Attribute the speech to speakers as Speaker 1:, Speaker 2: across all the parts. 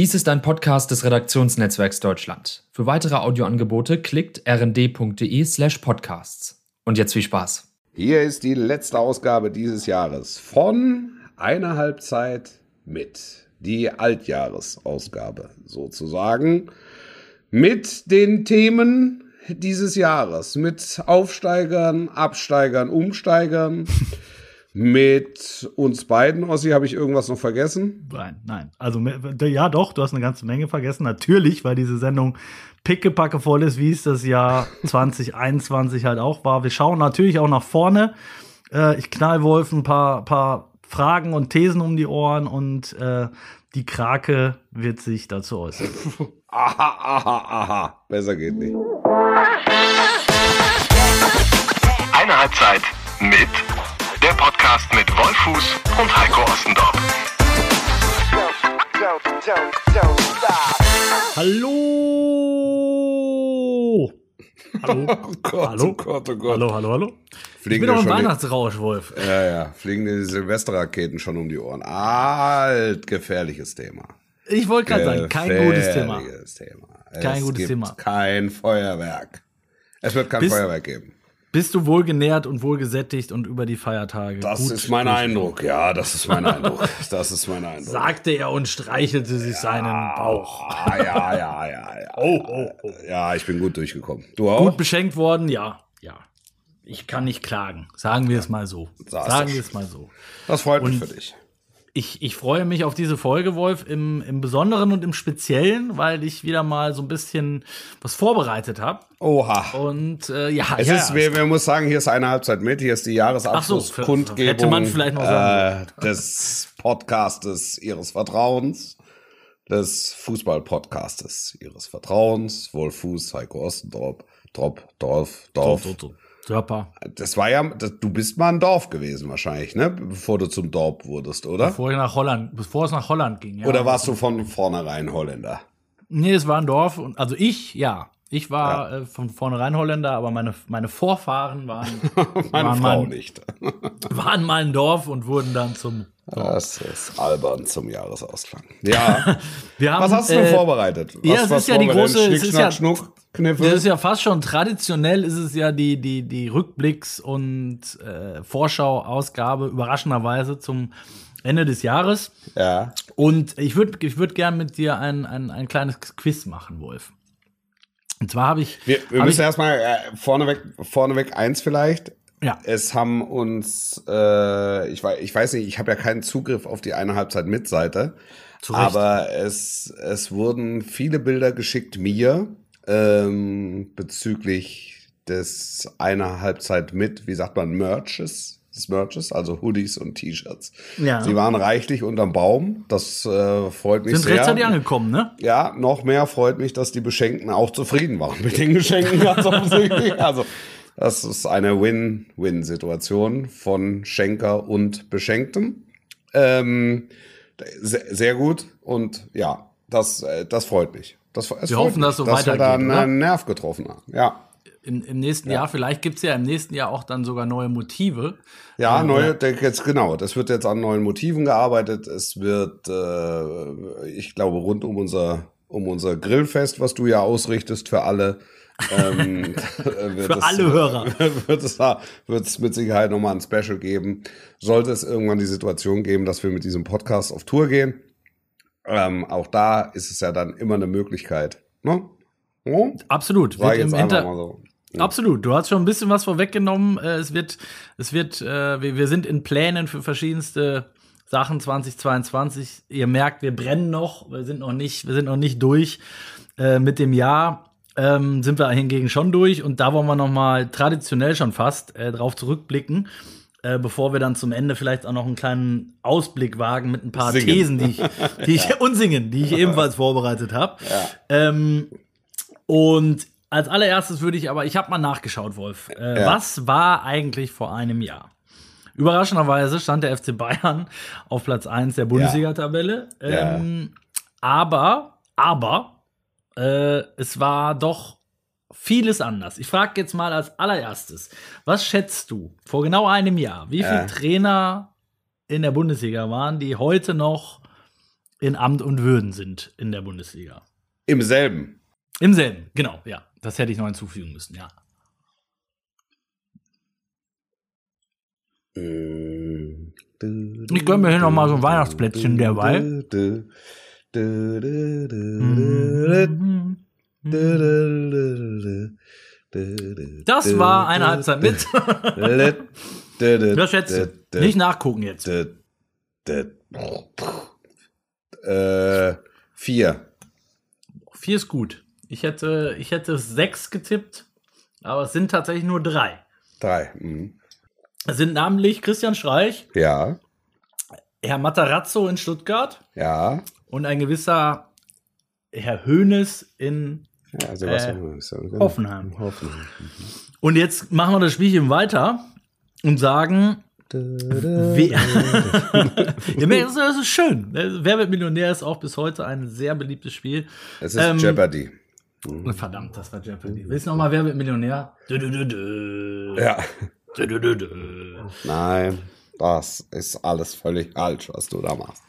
Speaker 1: Dies ist ein Podcast des Redaktionsnetzwerks Deutschland. Für weitere Audioangebote klickt rnd.de slash podcasts. Und jetzt viel Spaß.
Speaker 2: Hier ist die letzte Ausgabe dieses Jahres von einer Halbzeit mit. Die Altjahresausgabe sozusagen. Mit den Themen dieses Jahres. Mit Aufsteigern, Absteigern, Umsteigern. Mit uns beiden, Ossi, habe ich irgendwas noch vergessen?
Speaker 3: Nein, nein. Also ja, doch, du hast eine ganze Menge vergessen. Natürlich, weil diese Sendung pickepacke voll ist, wie es das Jahr 2021 halt auch war. Wir schauen natürlich auch nach vorne. Äh, ich knall Wolf ein paar, paar Fragen und Thesen um die Ohren und äh, die Krake wird sich dazu äußern.
Speaker 2: aha, aha, aha. Besser geht nicht.
Speaker 4: Eine Halbzeit mit der Podcast mit Wolfuß und Heiko Ostendorf.
Speaker 3: Hallo! Hallo?
Speaker 2: Oh Gott,
Speaker 3: hallo?
Speaker 2: oh Gott, oh Gott.
Speaker 3: Hallo, hallo, hallo? Ich
Speaker 2: Fliegen
Speaker 3: bin
Speaker 2: dir
Speaker 3: doch im Weihnachtsrausch, Wolf.
Speaker 2: Ja, ja, fliegen dir die Silvesterraketen schon um die Ohren. Alt, gefährliches Thema.
Speaker 3: Ich wollte gerade sagen, kein gutes Thema.
Speaker 2: Gefährliches Thema.
Speaker 3: Kein
Speaker 2: es
Speaker 3: gutes
Speaker 2: gibt
Speaker 3: Thema.
Speaker 2: Kein Feuerwerk. Es wird kein
Speaker 3: Bist-
Speaker 2: Feuerwerk geben.
Speaker 3: Bist du wohlgenährt und wohlgesättigt und über die Feiertage?
Speaker 2: Das
Speaker 3: gut
Speaker 2: ist mein Eindruck. Ja, das ist mein Eindruck. Das ist mein Eindruck.
Speaker 3: Sagte er und streichelte sich seinen Bauch.
Speaker 2: Ah, ja, ja, ja, ja.
Speaker 3: Oh, oh, oh.
Speaker 2: Ja, ich bin gut durchgekommen. Du auch?
Speaker 3: Gut beschenkt worden, ja. Ja. Ich kann nicht klagen. Sagen wir es mal so. Sagen wir es mal so.
Speaker 2: Das freut mich
Speaker 3: Und-
Speaker 2: für dich.
Speaker 3: Ich, ich freue mich auf diese Folge, Wolf, im, im Besonderen und im Speziellen, weil ich wieder mal so ein bisschen was vorbereitet habe.
Speaker 2: Oha.
Speaker 3: Und äh, ja,
Speaker 2: Es
Speaker 3: ja,
Speaker 2: ist, wir, wir muss sagen, hier ist eine Halbzeit mit, hier ist die Jahresabschlusskundgebung
Speaker 3: so, hätte man vielleicht noch sagen
Speaker 2: äh, des Podcastes Ihres Vertrauens, des Fußball-Podcastes Ihres Vertrauens, Wolfuß, Heiko Ostendorf, Drop, Dorf, Dorf.
Speaker 3: so, so, so. Dörper.
Speaker 2: Das war ja, das, du bist mal ein Dorf gewesen wahrscheinlich, ne? Bevor du zum Dorf wurdest, oder?
Speaker 3: Bevor ich nach Holland, bevor es nach Holland ging. Ja.
Speaker 2: Oder warst du von vornherein Holländer?
Speaker 3: Nee, es war ein Dorf. Und, also ich, ja. Ich war äh, von vornherein Holländer, aber meine, meine Vorfahren waren,
Speaker 2: Meine
Speaker 3: waren,
Speaker 2: Frau
Speaker 3: mal,
Speaker 2: nicht.
Speaker 3: waren mal ein Dorf und wurden dann zum.
Speaker 2: Das ist albern zum Jahresausklang. Ja. Was hast du
Speaker 3: äh,
Speaker 2: vorbereitet? Was,
Speaker 3: ja, es ist ja die große- es
Speaker 2: Schnick,
Speaker 3: ist
Speaker 2: Schnack,
Speaker 3: ja-
Speaker 2: Schnuck, Kniffel.
Speaker 3: Das ist ja fast schon traditionell, ist es ja die, die, die Rückblicks- und äh, Vorschau-Ausgabe, überraschenderweise zum Ende des Jahres.
Speaker 2: ja.
Speaker 3: Und ich würde ich würd gern mit dir ein, ein, ein kleines Quiz machen, Wolf. Und zwar habe ich.
Speaker 2: Wir, wir
Speaker 3: hab
Speaker 2: müssen erstmal äh, vorneweg, vorneweg eins vielleicht.
Speaker 3: Ja.
Speaker 2: Es haben uns, äh, ich, weiß, ich weiß nicht, ich habe ja keinen Zugriff auf die eine Halbzeit mit Seite,
Speaker 3: Recht.
Speaker 2: aber es, es wurden viele Bilder geschickt mir ähm, bezüglich des einer Halbzeit mit, wie sagt man, Merches, des Merches, also Hoodies und T-Shirts.
Speaker 3: Ja.
Speaker 2: Sie waren reichlich unterm Baum. Das äh, freut mich
Speaker 3: sind
Speaker 2: sehr.
Speaker 3: rechtzeitig angekommen, ne?
Speaker 2: Ja, noch mehr freut mich, dass die Beschenkten auch zufrieden waren mit den Geschenken. Ganz offensichtlich. Also, das ist eine Win-Win-Situation von Schenker und Beschenktem. Ähm, sehr, sehr gut. Und ja, das, äh, das freut mich. Das, es
Speaker 3: Wir hoffen, dass so
Speaker 2: dass wir da
Speaker 3: weitergeht,
Speaker 2: einen? Nerv getroffen haben. Ja.
Speaker 3: Im, im nächsten Jahr, vielleicht gibt's ja im nächsten Jahr auch dann sogar neue Motive.
Speaker 2: Ja,
Speaker 3: Ähm,
Speaker 2: neue, jetzt genau. Das wird jetzt an neuen Motiven gearbeitet. Es wird, äh, ich glaube, rund um unser um unser Grillfest, was du ja ausrichtest für alle. ähm, wird
Speaker 3: Für alle Hörer.
Speaker 2: Wird es, da- wird es mit Sicherheit nochmal ein Special geben. Sollte es irgendwann die Situation geben, dass wir mit diesem Podcast auf Tour gehen. Ähm, auch da ist es ja dann immer eine Möglichkeit. Ne? Oh?
Speaker 3: Absolut.
Speaker 2: Sag
Speaker 3: Wird im Inter
Speaker 2: so.
Speaker 3: Absolut. Du hast schon ein bisschen was vorweggenommen. Äh, Es wird, es wird, äh, wir, wir sind in Plänen für verschiedenste Sachen 2022. Ihr merkt, wir brennen noch. Wir sind noch nicht, wir sind noch nicht durch äh, mit dem Jahr. Ähm, sind wir hingegen schon durch und da wollen wir noch mal traditionell schon fast äh, drauf zurückblicken, äh, bevor wir dann zum Ende vielleicht auch noch einen kleinen Ausblick wagen mit ein paar
Speaker 2: Singen.
Speaker 3: Thesen, die ich, die ich und singen, die ich ebenfalls vorbereitet habe. Ähm, und als allererstes würde ich aber, ich habe mal nachgeschaut, Wolf. Äh,
Speaker 2: Ja.
Speaker 3: Was war eigentlich vor einem Jahr? Überraschenderweise stand der FC Bayern auf Platz 1 der Bundesliga-Tabelle.
Speaker 2: Ja.
Speaker 3: Ähm, Aber, aber, äh, es war doch vieles anders. Ich frage jetzt mal als allererstes, was schätzt du vor genau einem Jahr, wie viele
Speaker 2: Ja.
Speaker 3: Trainer in der Bundesliga waren, die heute noch in Amt und Würden sind in der Bundesliga.
Speaker 2: Im selben.
Speaker 3: Im selben, genau, ja. Das hätte ich noch hinzufügen müssen, ja.
Speaker 2: Ich
Speaker 3: gönn mir hier noch mal so ein Weihnachtsplätzchen derweil. Das war eine Halbzeit mit. Das schätze. Nicht nachgucken jetzt.
Speaker 2: Äh, vier.
Speaker 3: Vier ist gut. Ich hätte, ich hätte sechs getippt, aber es sind tatsächlich nur drei.
Speaker 2: Drei. Mhm.
Speaker 3: Es sind namentlich Christian Streich,
Speaker 2: Ja.
Speaker 3: Herr Matarazzo in Stuttgart
Speaker 2: Ja.
Speaker 3: und ein gewisser Herr Höhnes in.
Speaker 2: Ja Sebastian äh,
Speaker 3: Hoffenheim.
Speaker 2: Hoffenheim.
Speaker 3: Und jetzt machen wir das Spielchen weiter und sagen. Ja, das ist- das ist schön. Wer wird Millionär ist auch bis heute ein sehr beliebtes Spiel.
Speaker 2: Es ist
Speaker 3: Ähm,
Speaker 2: Jeopardy.
Speaker 3: Verdammt, das war Jeopardy. Willst du noch mal Wer wird Millionär? Dö, dö, dö.
Speaker 2: Ja. Nein, das ist alles völlig falsch, was du da machst.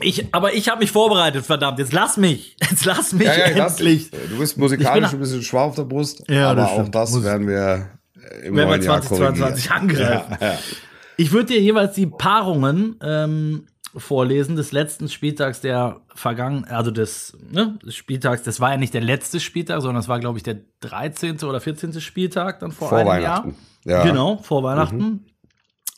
Speaker 3: Ich, aber ich habe mich vorbereitet, verdammt. Jetzt lass mich. Jetzt lass mich
Speaker 2: ich lass
Speaker 3: endlich.
Speaker 2: dich. Du bist musikalisch
Speaker 3: bin-
Speaker 2: ein bisschen schwach auf der Brust,
Speaker 3: Ja,
Speaker 2: aber
Speaker 3: das
Speaker 2: auch das
Speaker 3: Muss-
Speaker 2: werden wir äh, im
Speaker 3: Wenn wir
Speaker 2: neuen Jahr
Speaker 3: 2022
Speaker 2: korrigieren.
Speaker 3: angreifen.
Speaker 2: Ja, ja.
Speaker 3: Ich würde dir jeweils die Paarungen ähm, vorlesen des letzten Spieltags der vergangenen, also des, ne, des Spieltags. Das war ja nicht der letzte Spieltag, sondern das war, glaube ich, der 13. oder 14. Spieltag dann vor,
Speaker 2: Vor
Speaker 3: einem
Speaker 2: Weihnachten.
Speaker 3: Jahr.
Speaker 2: Ja.
Speaker 3: Genau, vor Weihnachten.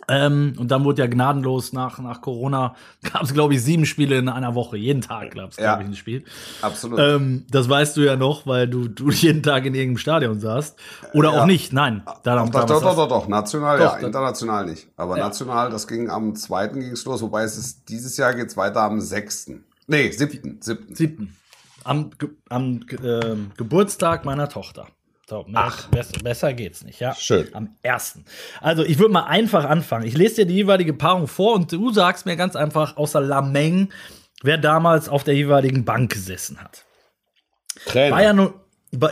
Speaker 3: Ähm, und dann wurde ja gnadenlos nach, nach Corona, gab es, glaube ich, sieben Spiele in einer Woche. Jeden Tag gab es,
Speaker 2: Ja.
Speaker 3: glaube ich, ein Spiel.
Speaker 2: Absolut.
Speaker 3: Ähm, das weißt du ja noch, weil du, du jeden Tag in irgendeinem Stadion saßt. Oder
Speaker 2: Ja.
Speaker 3: auch nicht, nein. Da,
Speaker 2: doch, doch, doch, doch, doch, national,
Speaker 3: Doch,
Speaker 2: ja, international nicht. Aber
Speaker 3: Ja.
Speaker 2: national, das ging am zweiten ging's los, wobei es ist, dieses Jahr geht's weiter am sechsten. Nee, siebten, siebten.
Speaker 3: Siebten. Am, am ähm, Geburtstag meiner Tochter. So, mehr, besser, besser geht's nicht, ja.
Speaker 2: Schön.
Speaker 3: Am ersten. Also, ich würde mal einfach anfangen. Ich lese dir die jeweilige Paarung vor und du sagst mir ganz einfach außer Lameng, wer damals auf der jeweiligen Bank gesessen hat.
Speaker 2: Trainer.
Speaker 3: Bayern,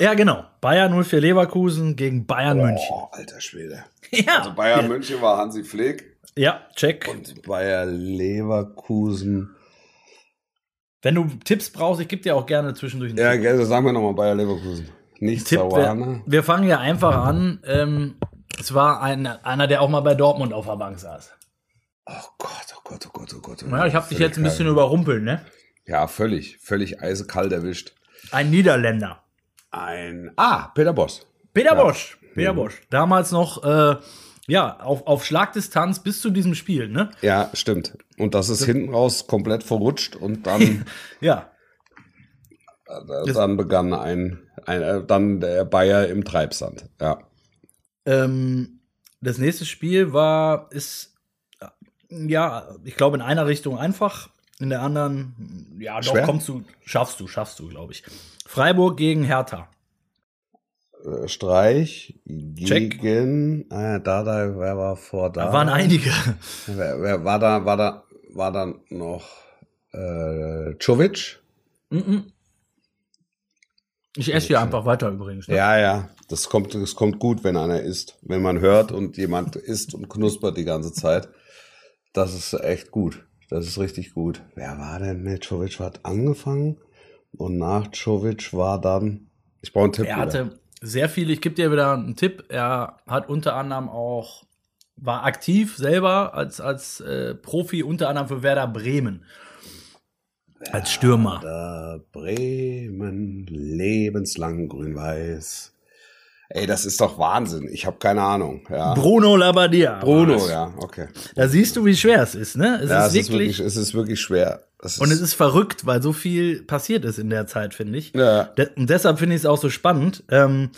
Speaker 3: ja genau, Bayern 04 Leverkusen gegen Bayern München.
Speaker 2: Oh, alter Schwede.
Speaker 3: Ja,
Speaker 2: Also Bayern München war Hansi Flick
Speaker 3: ja, check.
Speaker 2: und Bayer Leverkusen.
Speaker 3: Wenn du Tipps brauchst, ich gebe dir auch gerne zwischendurch einen
Speaker 2: Ja,
Speaker 3: Tipp.
Speaker 2: gell, sagen wir nochmal Bayer Leverkusen. Nicht
Speaker 3: Tipp wir,
Speaker 2: Sawana.
Speaker 3: wir fangen ja einfach an. Ähm, es war ein, einer, der auch mal bei Dortmund auf der Bank saß.
Speaker 2: Oh Gott, oh Gott, oh Gott, oh Gott.
Speaker 3: Ja, ich habe dich jetzt ein bisschen
Speaker 2: geil.
Speaker 3: überrumpelt, ne?
Speaker 2: Ja, völlig, völlig eisekalt erwischt.
Speaker 3: Ein Niederländer.
Speaker 2: Ein. Ah, Peter Boss.
Speaker 3: Peter
Speaker 2: Ja.
Speaker 3: Bosch. Peter Bosch. Damals noch, äh, ja, auf, auf Schlagdistanz bis zu diesem Spiel, ne?
Speaker 2: Ja, stimmt. Und das ist hinten raus komplett verrutscht und dann,
Speaker 3: Ja.
Speaker 2: äh, dann begann ein, dann der Bayer im Treibsand. Ja.
Speaker 3: Ähm, das nächste Spiel war, ist, äh, ja, ich glaube in einer Richtung einfach, in der anderen, ja, doch,
Speaker 2: Schwer?
Speaker 3: kommst du, schaffst du, schaffst du, glaube ich. Freiburg gegen Hertha.
Speaker 2: Äh, Streich
Speaker 3: Check.
Speaker 2: gegen. Ah, da, da, wer war vor da?
Speaker 3: Da waren einige.
Speaker 2: Wer, wer war da, war da, war da noch äh, Czovic?
Speaker 3: Mhm. Ich esse hier einfach weiter übrigens. Ne?
Speaker 2: Ja, ja. Das kommt, das kommt gut, wenn einer isst. Wenn man hört und jemand isst und knuspert die ganze Zeit. Das ist echt gut. Das ist richtig gut. Wer war denn? Ne, Czovic hat angefangen und nach Czovic war dann. Ich brauche einen Tipp.
Speaker 3: Er
Speaker 2: wieder.
Speaker 3: hatte sehr viele, ich gebe dir wieder einen Tipp, er hat unter anderem auch, war aktiv selber als, als äh, Profi, unter anderem für Werder Bremen. Als Stürmer.
Speaker 2: Da Bremen, lebenslang grün-weiß. Ey, das ist doch Wahnsinn. Ich habe keine Ahnung. Ja.
Speaker 3: Bruno Labbadia.
Speaker 2: Bruno,
Speaker 3: war's.
Speaker 2: ja, okay.
Speaker 3: Da siehst du, wie schwer es ist, ne? Es
Speaker 2: ja,
Speaker 3: ist
Speaker 2: es ist
Speaker 3: wirklich,
Speaker 2: wirklich, es ist wirklich schwer. Es
Speaker 3: und es ist verrückt, weil so viel passiert ist in der Zeit, finde ich.
Speaker 2: ja,
Speaker 3: De und deshalb finde ich es auch so spannend. Ähm,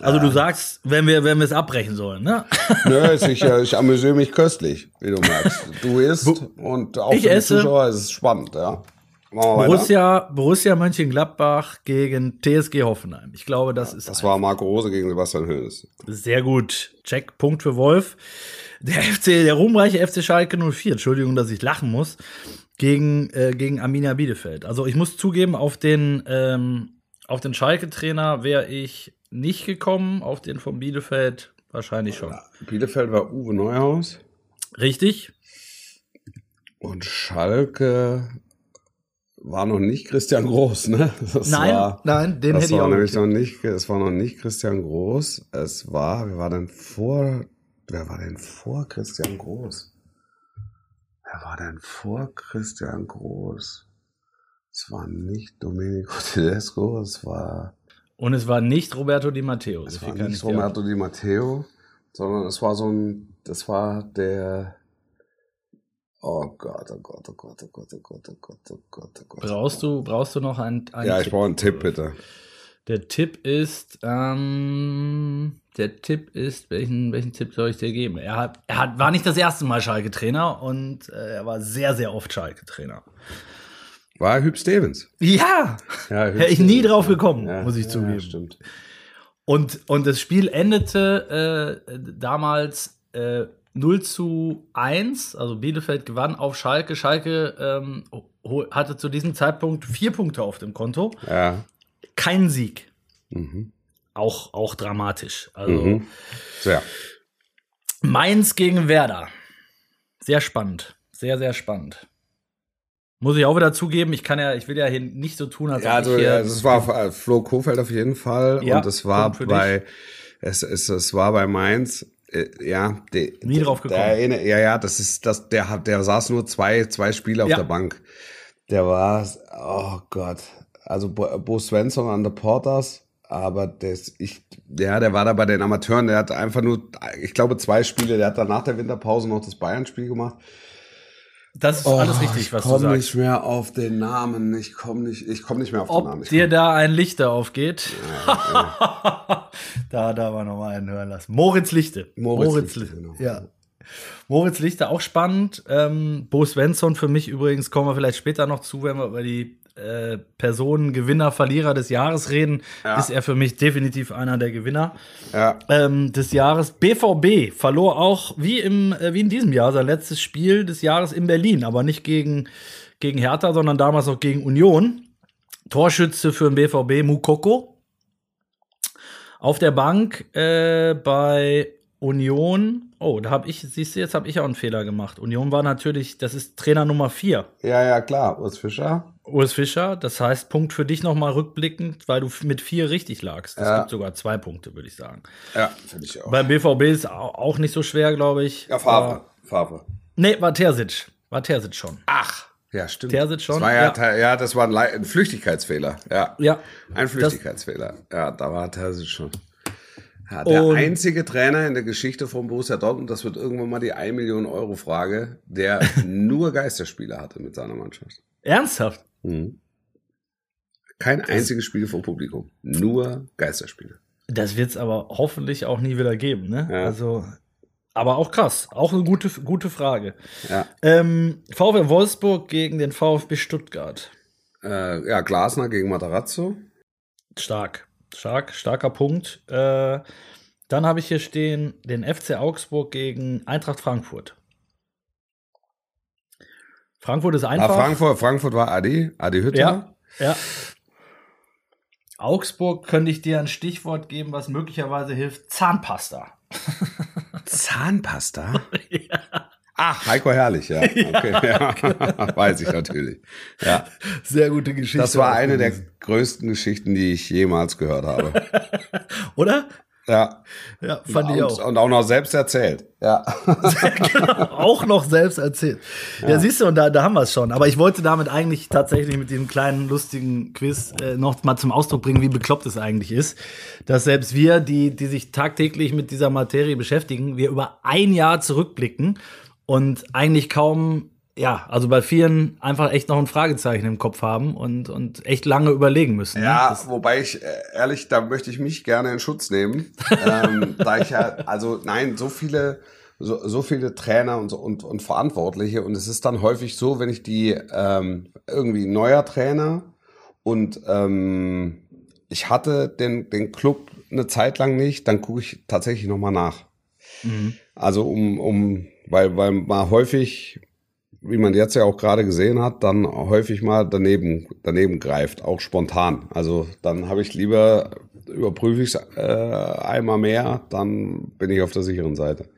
Speaker 3: also du sagst, wenn wir, wenn wir es abbrechen sollen, ne?
Speaker 2: Nö, ich, ich, ich amüsiere mich köstlich, wie du merkst. Du isst und auch
Speaker 3: Ich
Speaker 2: für die
Speaker 3: esse.
Speaker 2: Zuschauer ist es spannend, ja.
Speaker 3: Borussia, Borussia Mönchengladbach gegen TSG Hoffenheim. Ich glaube, das ist
Speaker 2: Das war Marco Rose gegen Sebastian Hoeneß.
Speaker 3: sehr gut. Check, Punkt für Wolf. Der FC, der ruhmreiche FC Schalke 04, Entschuldigung, dass ich lachen muss, gegen, äh, gegen Arminia Bielefeld. Also ich muss zugeben, auf den, ähm, auf den Schalke-Trainer wäre ich nicht gekommen, auf den von Bielefeld wahrscheinlich schon.
Speaker 2: Bielefeld war Uwe Neuhaus
Speaker 3: Richtig?
Speaker 2: und Schalke war noch nicht Christian Groß, ne? Das
Speaker 3: nein,
Speaker 2: war,
Speaker 3: nein, den
Speaker 2: das
Speaker 3: hätte ich
Speaker 2: war
Speaker 3: auch
Speaker 2: nämlich noch nicht, es war noch nicht Christian Groß. Es war, wer war denn vor, wer war denn vor Christian Groß? Wer war denn vor Christian Groß? Es war nicht Domenico Tedesco, es war,
Speaker 3: Und es war nicht Roberto Di Matteo.
Speaker 2: es war nicht
Speaker 3: ich
Speaker 2: Roberto Di Matteo, sondern es war so ein, das war der, oh Gott, oh Gott, oh Gott, oh Gott, oh Gott, oh Gott, oh Gott, oh Gott.
Speaker 3: Brauchst du, brauchst du noch einen, einen
Speaker 2: Ja, ich
Speaker 3: Tipp?
Speaker 2: brauche einen Tipp, bitte.
Speaker 3: Der Tipp ist, ähm, der Tipp ist, welchen, welchen Tipp soll ich dir geben? Er hat, er hat, war nicht das erste Mal Schalke-Trainer und äh, er war sehr, sehr oft Schalke-Trainer.
Speaker 2: War Hüb Stevens.
Speaker 3: Ja!
Speaker 2: Ja,
Speaker 3: Wäre ich nie
Speaker 2: Stevens,
Speaker 3: drauf gekommen,
Speaker 2: Ja,
Speaker 3: muss ich
Speaker 2: ja,
Speaker 3: zugeben.
Speaker 2: Stimmt.
Speaker 3: Und, und das Spiel endete äh, damals äh, 0 zu 1, also Bielefeld gewann auf Schalke. Schalke ähm, hatte zu diesem Zeitpunkt vier Punkte auf dem Konto.
Speaker 2: Ja.
Speaker 3: Kein Sieg.
Speaker 2: Mhm.
Speaker 3: Auch, auch dramatisch. Also
Speaker 2: Mhm. Sehr.
Speaker 3: Mainz gegen Werder. Sehr spannend. Sehr, sehr spannend. Muss ich auch wieder zugeben, ich kann ja, ich will ja hier nicht so tun, als
Speaker 2: Ja,
Speaker 3: ob
Speaker 2: also
Speaker 3: ich hier.
Speaker 2: ja, das war äh, Flo Kofeld auf jeden Fall
Speaker 3: Ja,
Speaker 2: und es war bei es, es, es war bei Mainz ja, de,
Speaker 3: Nie drauf gekommen.
Speaker 2: Der ja, ja, das ist das der hat der saß nur zwei zwei Spiele auf
Speaker 3: Ja.
Speaker 2: der Bank. Der war oh Gott, also Bo, Bo Svensson an der Porters, aber das ich ja, der war da bei den Amateuren, der hat einfach nur ich glaube zwei Spiele, der hat dann nach der Winterpause noch das Bayern Spiel gemacht.
Speaker 3: Das ist alles richtig,
Speaker 2: Oh, ich
Speaker 3: was du
Speaker 2: komm
Speaker 3: sagst.
Speaker 2: nicht mehr auf den Namen. Ich komme nicht, ich komme nicht mehr auf den Namen.
Speaker 3: Ob
Speaker 2: Ich
Speaker 3: dir
Speaker 2: komm-
Speaker 3: da ein Lichter aufgeht. da da wir noch mal einen hören lassen. Moritz Lichte.
Speaker 2: Moritz Lichte,
Speaker 3: Lichte.
Speaker 2: genau.
Speaker 3: Ja. Moritz Lichte auch spannend. Ähm, Bo Svensson für mich übrigens, kommen wir vielleicht später noch zu, wenn wir über die äh, Personen, Gewinner, Verlierer des Jahres reden,
Speaker 2: Ja.
Speaker 3: ist er für mich definitiv einer der Gewinner
Speaker 2: ja,
Speaker 3: ähm, des Jahres. BVB verlor auch wie, im, äh, wie in diesem Jahr sein letztes Spiel des Jahres in Berlin, aber nicht gegen, gegen Hertha, sondern damals auch gegen Union. Torschütze für den BVB Mukoko. Auf der Bank äh, bei Union. Oh, da habe ich, siehst du, jetzt habe ich auch einen Fehler gemacht. Union war natürlich, das ist Trainer Nummer 4.
Speaker 2: ja, ja, klar. Urs Fischer.
Speaker 3: Urs Fischer, das heißt, Punkt für dich nochmal rückblickend, weil du mit vier richtig lagst. Es
Speaker 2: Ja.
Speaker 3: gibt sogar zwei Punkte, würde ich sagen.
Speaker 2: Ja, finde ich auch.
Speaker 3: Beim BVB ist au- auch nicht so schwer, glaube ich.
Speaker 2: Ja, Favre. Favre.
Speaker 3: Nee, war Terzic. War Terzic schon.
Speaker 2: Ach, ja, stimmt.
Speaker 3: Terzic schon,
Speaker 2: Das war ja,
Speaker 3: ja.
Speaker 2: ja. das war ein Flüchtigkeitsfehler. Ja.
Speaker 3: Ja.
Speaker 2: Ein Flüchtigkeitsfehler. ja, da war Terzic schon. Ja, der
Speaker 3: Und-
Speaker 2: einzige Trainer in der Geschichte von Borussia Dortmund, das wird irgendwann mal die 1 Million Euro Frage, der nur Geisterspiele hatte mit seiner Mannschaft.
Speaker 3: Ernsthaft?
Speaker 2: Mhm. Kein einziges Spiel vor Publikum. Nur Geisterspiele.
Speaker 3: Das wird es aber hoffentlich auch nie wieder geben, ne?
Speaker 2: Ja.
Speaker 3: Also, aber auch krass. Auch eine gute, gute Frage.
Speaker 2: Ja.
Speaker 3: Ähm, VfL Wolfsburg gegen den VfB Stuttgart.
Speaker 2: Äh, ja, Glasner gegen Matarazzo.
Speaker 3: Stark. Stark, starker Punkt. Äh, dann habe ich hier stehen den FC Augsburg gegen Eintracht Frankfurt. Frankfurt ist
Speaker 2: Ah,
Speaker 3: einfach.
Speaker 2: Frankfurt, Frankfurt war Adi, Adi Hütter.
Speaker 3: Ja, ja. Augsburg könnte ich dir ein Stichwort geben, was möglicherweise hilft. Zahnpasta.
Speaker 2: Zahnpasta? Ach, Heiko Herrlich, ja. Okay, ja. Weiß ich natürlich. Ja.
Speaker 3: Sehr gute Geschichte.
Speaker 2: Das war eine der größten Geschichten, die ich jemals gehört habe.
Speaker 3: Oder?
Speaker 2: Ja.
Speaker 3: Ja, fand ich
Speaker 2: und,
Speaker 3: auch.
Speaker 2: und auch noch selbst erzählt. Ja.
Speaker 3: auch noch selbst erzählt. Ja, siehst du, und da, da haben wir es schon. Aber ich wollte damit eigentlich tatsächlich mit diesem kleinen, lustigen Quiz äh, noch mal zum Ausdruck bringen, wie bekloppt es eigentlich ist, dass selbst wir, die, die sich tagtäglich mit dieser Materie beschäftigen, wir über ein Jahr zurückblicken und eigentlich kaum, ja, also bei vielen einfach echt noch ein Fragezeichen im Kopf haben und, und echt lange überlegen müssen. ne?
Speaker 2: Ja,
Speaker 3: Das,
Speaker 2: wobei ich, äh, ehrlich, da möchte ich mich gerne in Schutz nehmen. ähm, da ich ja, also nein, so viele, so, so viele Trainer und, und, und Verantwortliche und es ist dann häufig so, wenn ich die ähm, irgendwie neuer Trainer und ähm, ich hatte den, den Club eine Zeit lang nicht, dann gucke ich tatsächlich nochmal nach.
Speaker 3: Mhm.
Speaker 2: Also um, um, weil, weil man häufig, wie man jetzt ja auch gerade gesehen hat, dann häufig mal daneben, daneben greift, auch spontan. Also dann habe ich lieber, überprüfe ich es äh, einmal mehr, dann bin ich auf der sicheren Seite.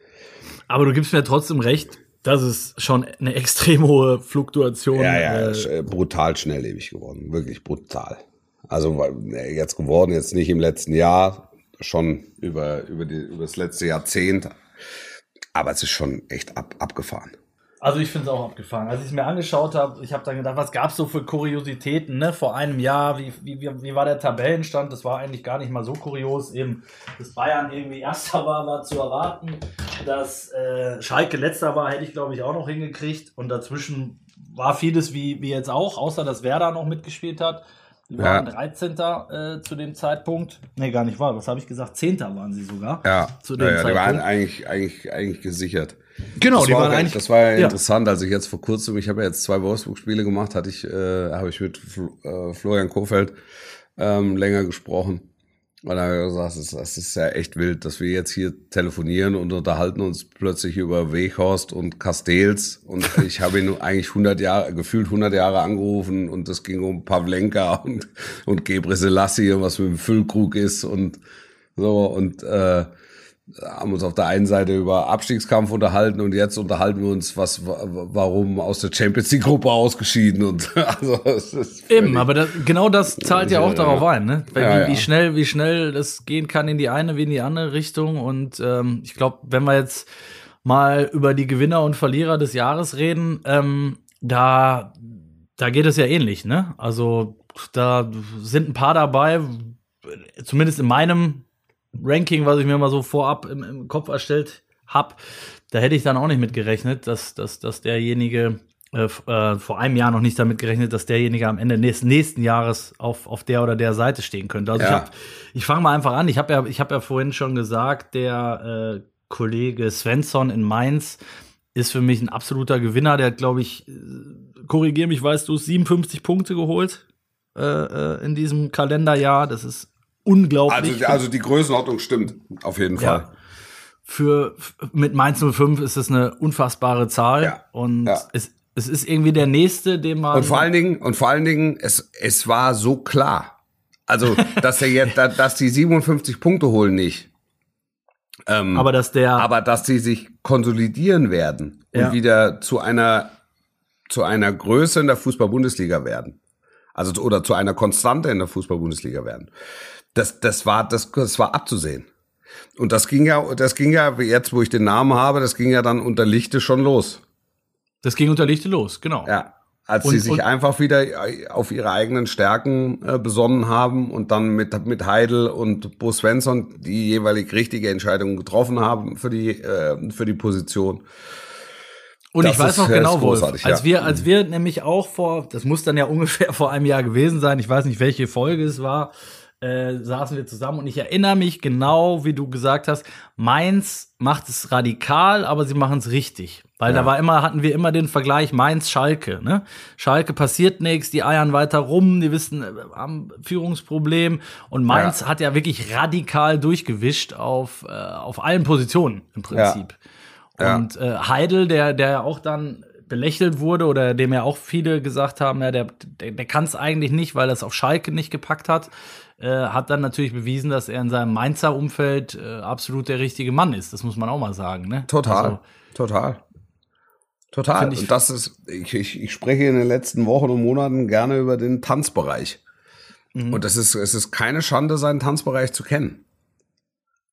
Speaker 3: Aber du gibst mir trotzdem recht, Das ist schon eine extrem hohe Fluktuation.
Speaker 2: Ja, ja,
Speaker 3: äh,
Speaker 2: brutal schnelllebig geworden. Wirklich brutal. Also äh, jetzt geworden, jetzt nicht im letzten Jahr, schon über, über, die, über das letzte Jahrzehnt. Aber es ist schon echt ab, abgefahren.
Speaker 3: Also ich finde es auch abgefahren. Als ich es mir angeschaut habe, ich habe dann gedacht, was gab es so für Kuriositäten, ne? Vor einem Jahr, wie, wie, wie, war der Tabellenstand? Das war eigentlich gar nicht mal so kurios. Eben, dass Bayern irgendwie Erster war, war zu erwarten. Dass äh, Schalke Letzter war, hätte ich glaube ich auch noch hingekriegt. Und dazwischen war vieles wie, wie jetzt auch, außer dass Werder noch mitgespielt hat. Die
Speaker 2: Ja.
Speaker 3: waren 13. Äh, zu dem Zeitpunkt. Nee, gar nicht wahr. Was habe ich gesagt? 10. waren sie sogar.
Speaker 2: Ja,
Speaker 3: Zu dem
Speaker 2: ja, ja, die waren eigentlich, eigentlich, eigentlich gesichert.
Speaker 3: Genau,
Speaker 2: das
Speaker 3: die
Speaker 2: war
Speaker 3: waren
Speaker 2: auch,
Speaker 3: eigentlich.
Speaker 2: Das war ja,
Speaker 3: ja.
Speaker 2: interessant, als ich jetzt vor kurzem, ich habe ja jetzt zwei Wolfsburg-Spiele gemacht, hatte ich, äh, habe ich mit Fl äh, Florian Kofeld ähm, länger gesprochen. Und hat gesagt, es, es ist ja echt wild, dass wir jetzt hier telefonieren und unterhalten uns plötzlich über Weghorst und Castells. Und ich habe ihn eigentlich 100 Jahre, gefühlt 100 Jahre angerufen und es ging um Pavlenka und, und Gebre Selassie und was mit dem Füllkrug ist und so. Und äh, haben uns auf der einen Seite über Abstiegskampf unterhalten und jetzt unterhalten wir uns, was, wa- warum aus der Champions League Gruppe ausgeschieden und also es ist
Speaker 3: Eben, aber das, genau das zahlt ja auch
Speaker 2: Ja,
Speaker 3: darauf ein, ne? Weil
Speaker 2: Ja,
Speaker 3: wie, wie schnell, wie schnell das gehen kann in die eine wie in die andere Richtung. Und ähm, ich glaube, wenn wir jetzt mal über die Gewinner und Verlierer des Jahres reden, ähm, da, da geht es ja ähnlich, ne? Also da sind ein paar dabei, zumindest in meinem Ranking, was ich mir mal so vorab im, im Kopf erstellt habe, da hätte ich dann auch nicht mit gerechnet, dass, dass, dass derjenige äh, äh, vor einem Jahr noch nicht damit gerechnet, dass derjenige am Ende des nächsten Jahres auf, auf der oder der Seite stehen könnte. Also ich,
Speaker 2: Ja.
Speaker 3: hab, ich fange mal einfach an. Ich habe ja, ich hab ja vorhin schon gesagt, der äh, Kollege Svensson in Mainz ist für mich ein absoluter Gewinner. Der hat, glaube ich, äh, korrigier mich, weißt du, 57 Punkte geholt äh, äh, in diesem Kalenderjahr. Das ist unglaublich.
Speaker 2: also, also die Größenordnung stimmt, auf jeden Fall.
Speaker 3: Ja. Für f- mit Mainz 05 ist das eine unfassbare Zahl
Speaker 2: Ja.
Speaker 3: und
Speaker 2: Ja.
Speaker 3: es, es ist irgendwie der nächste, den man
Speaker 2: Und vor allen Dingen, und vor allen Dingen, es, es war so klar. Also, dass er jetzt, da- dass die 57 Punkte holen nicht. Ähm,
Speaker 3: aber dass der
Speaker 2: aber dass sie sich konsolidieren werden und
Speaker 3: Ja.
Speaker 2: wieder zu einer zu einer Größe in der Fußball-Bundesliga werden. Also oder zu einer Konstante in der Fußball-Bundesliga werden. Das das war das das war abzusehen. Und das ging ja das ging ja jetzt, wo ich den Namen habe, das ging ja dann unter Lichte schon los.
Speaker 3: das ging unter Lichte los, genau.
Speaker 2: Ja, als
Speaker 3: Und-
Speaker 2: sie sich einfach wieder auf ihre eigenen Stärken äh, besonnen haben und dann mit, mit Heidel und Bo Svensson die jeweilig richtige Entscheidung getroffen haben für die, äh, für die Position.
Speaker 3: Und
Speaker 2: Das
Speaker 3: ich weiß noch genau, Wolf, als
Speaker 2: ja.
Speaker 3: wir, als wir nämlich auch vor, das muss dann ja ungefähr vor einem Jahr gewesen sein, ich weiß nicht, welche Folge es war, äh, saßen wir zusammen und ich erinnere mich genau, wie du gesagt hast, Mainz macht es radikal, aber sie machen es richtig. Weil da war immer, hatten wir immer den Vergleich Mainz-Schalke, ne? Schalke passiert nichts, die eiern weiter rum, die wissen, äh, haben Führungsproblem und Mainz
Speaker 2: Ja.
Speaker 3: hat ja wirklich radikal durchgewischt auf, äh, auf allen Positionen im Prinzip.
Speaker 2: Ja.
Speaker 3: Und äh, Heidel, der, der ja auch dann belächelt wurde oder dem ja auch viele gesagt haben, ja, der, der, der kann es eigentlich nicht, weil er es auf Schalke nicht gepackt hat, äh, hat dann natürlich bewiesen, dass er in seinem Mainzer Umfeld äh, absolut der richtige Mann ist. Das muss man auch mal sagen. Ne?
Speaker 2: Total,
Speaker 3: Also,
Speaker 2: total. Total.
Speaker 3: Ich-
Speaker 2: und das ist, ich, ich, ich spreche in den letzten Wochen und Monaten gerne über den Tanzbereich.
Speaker 3: Mhm.
Speaker 2: Und es ist, es ist keine Schande, seinen Tanzbereich zu kennen.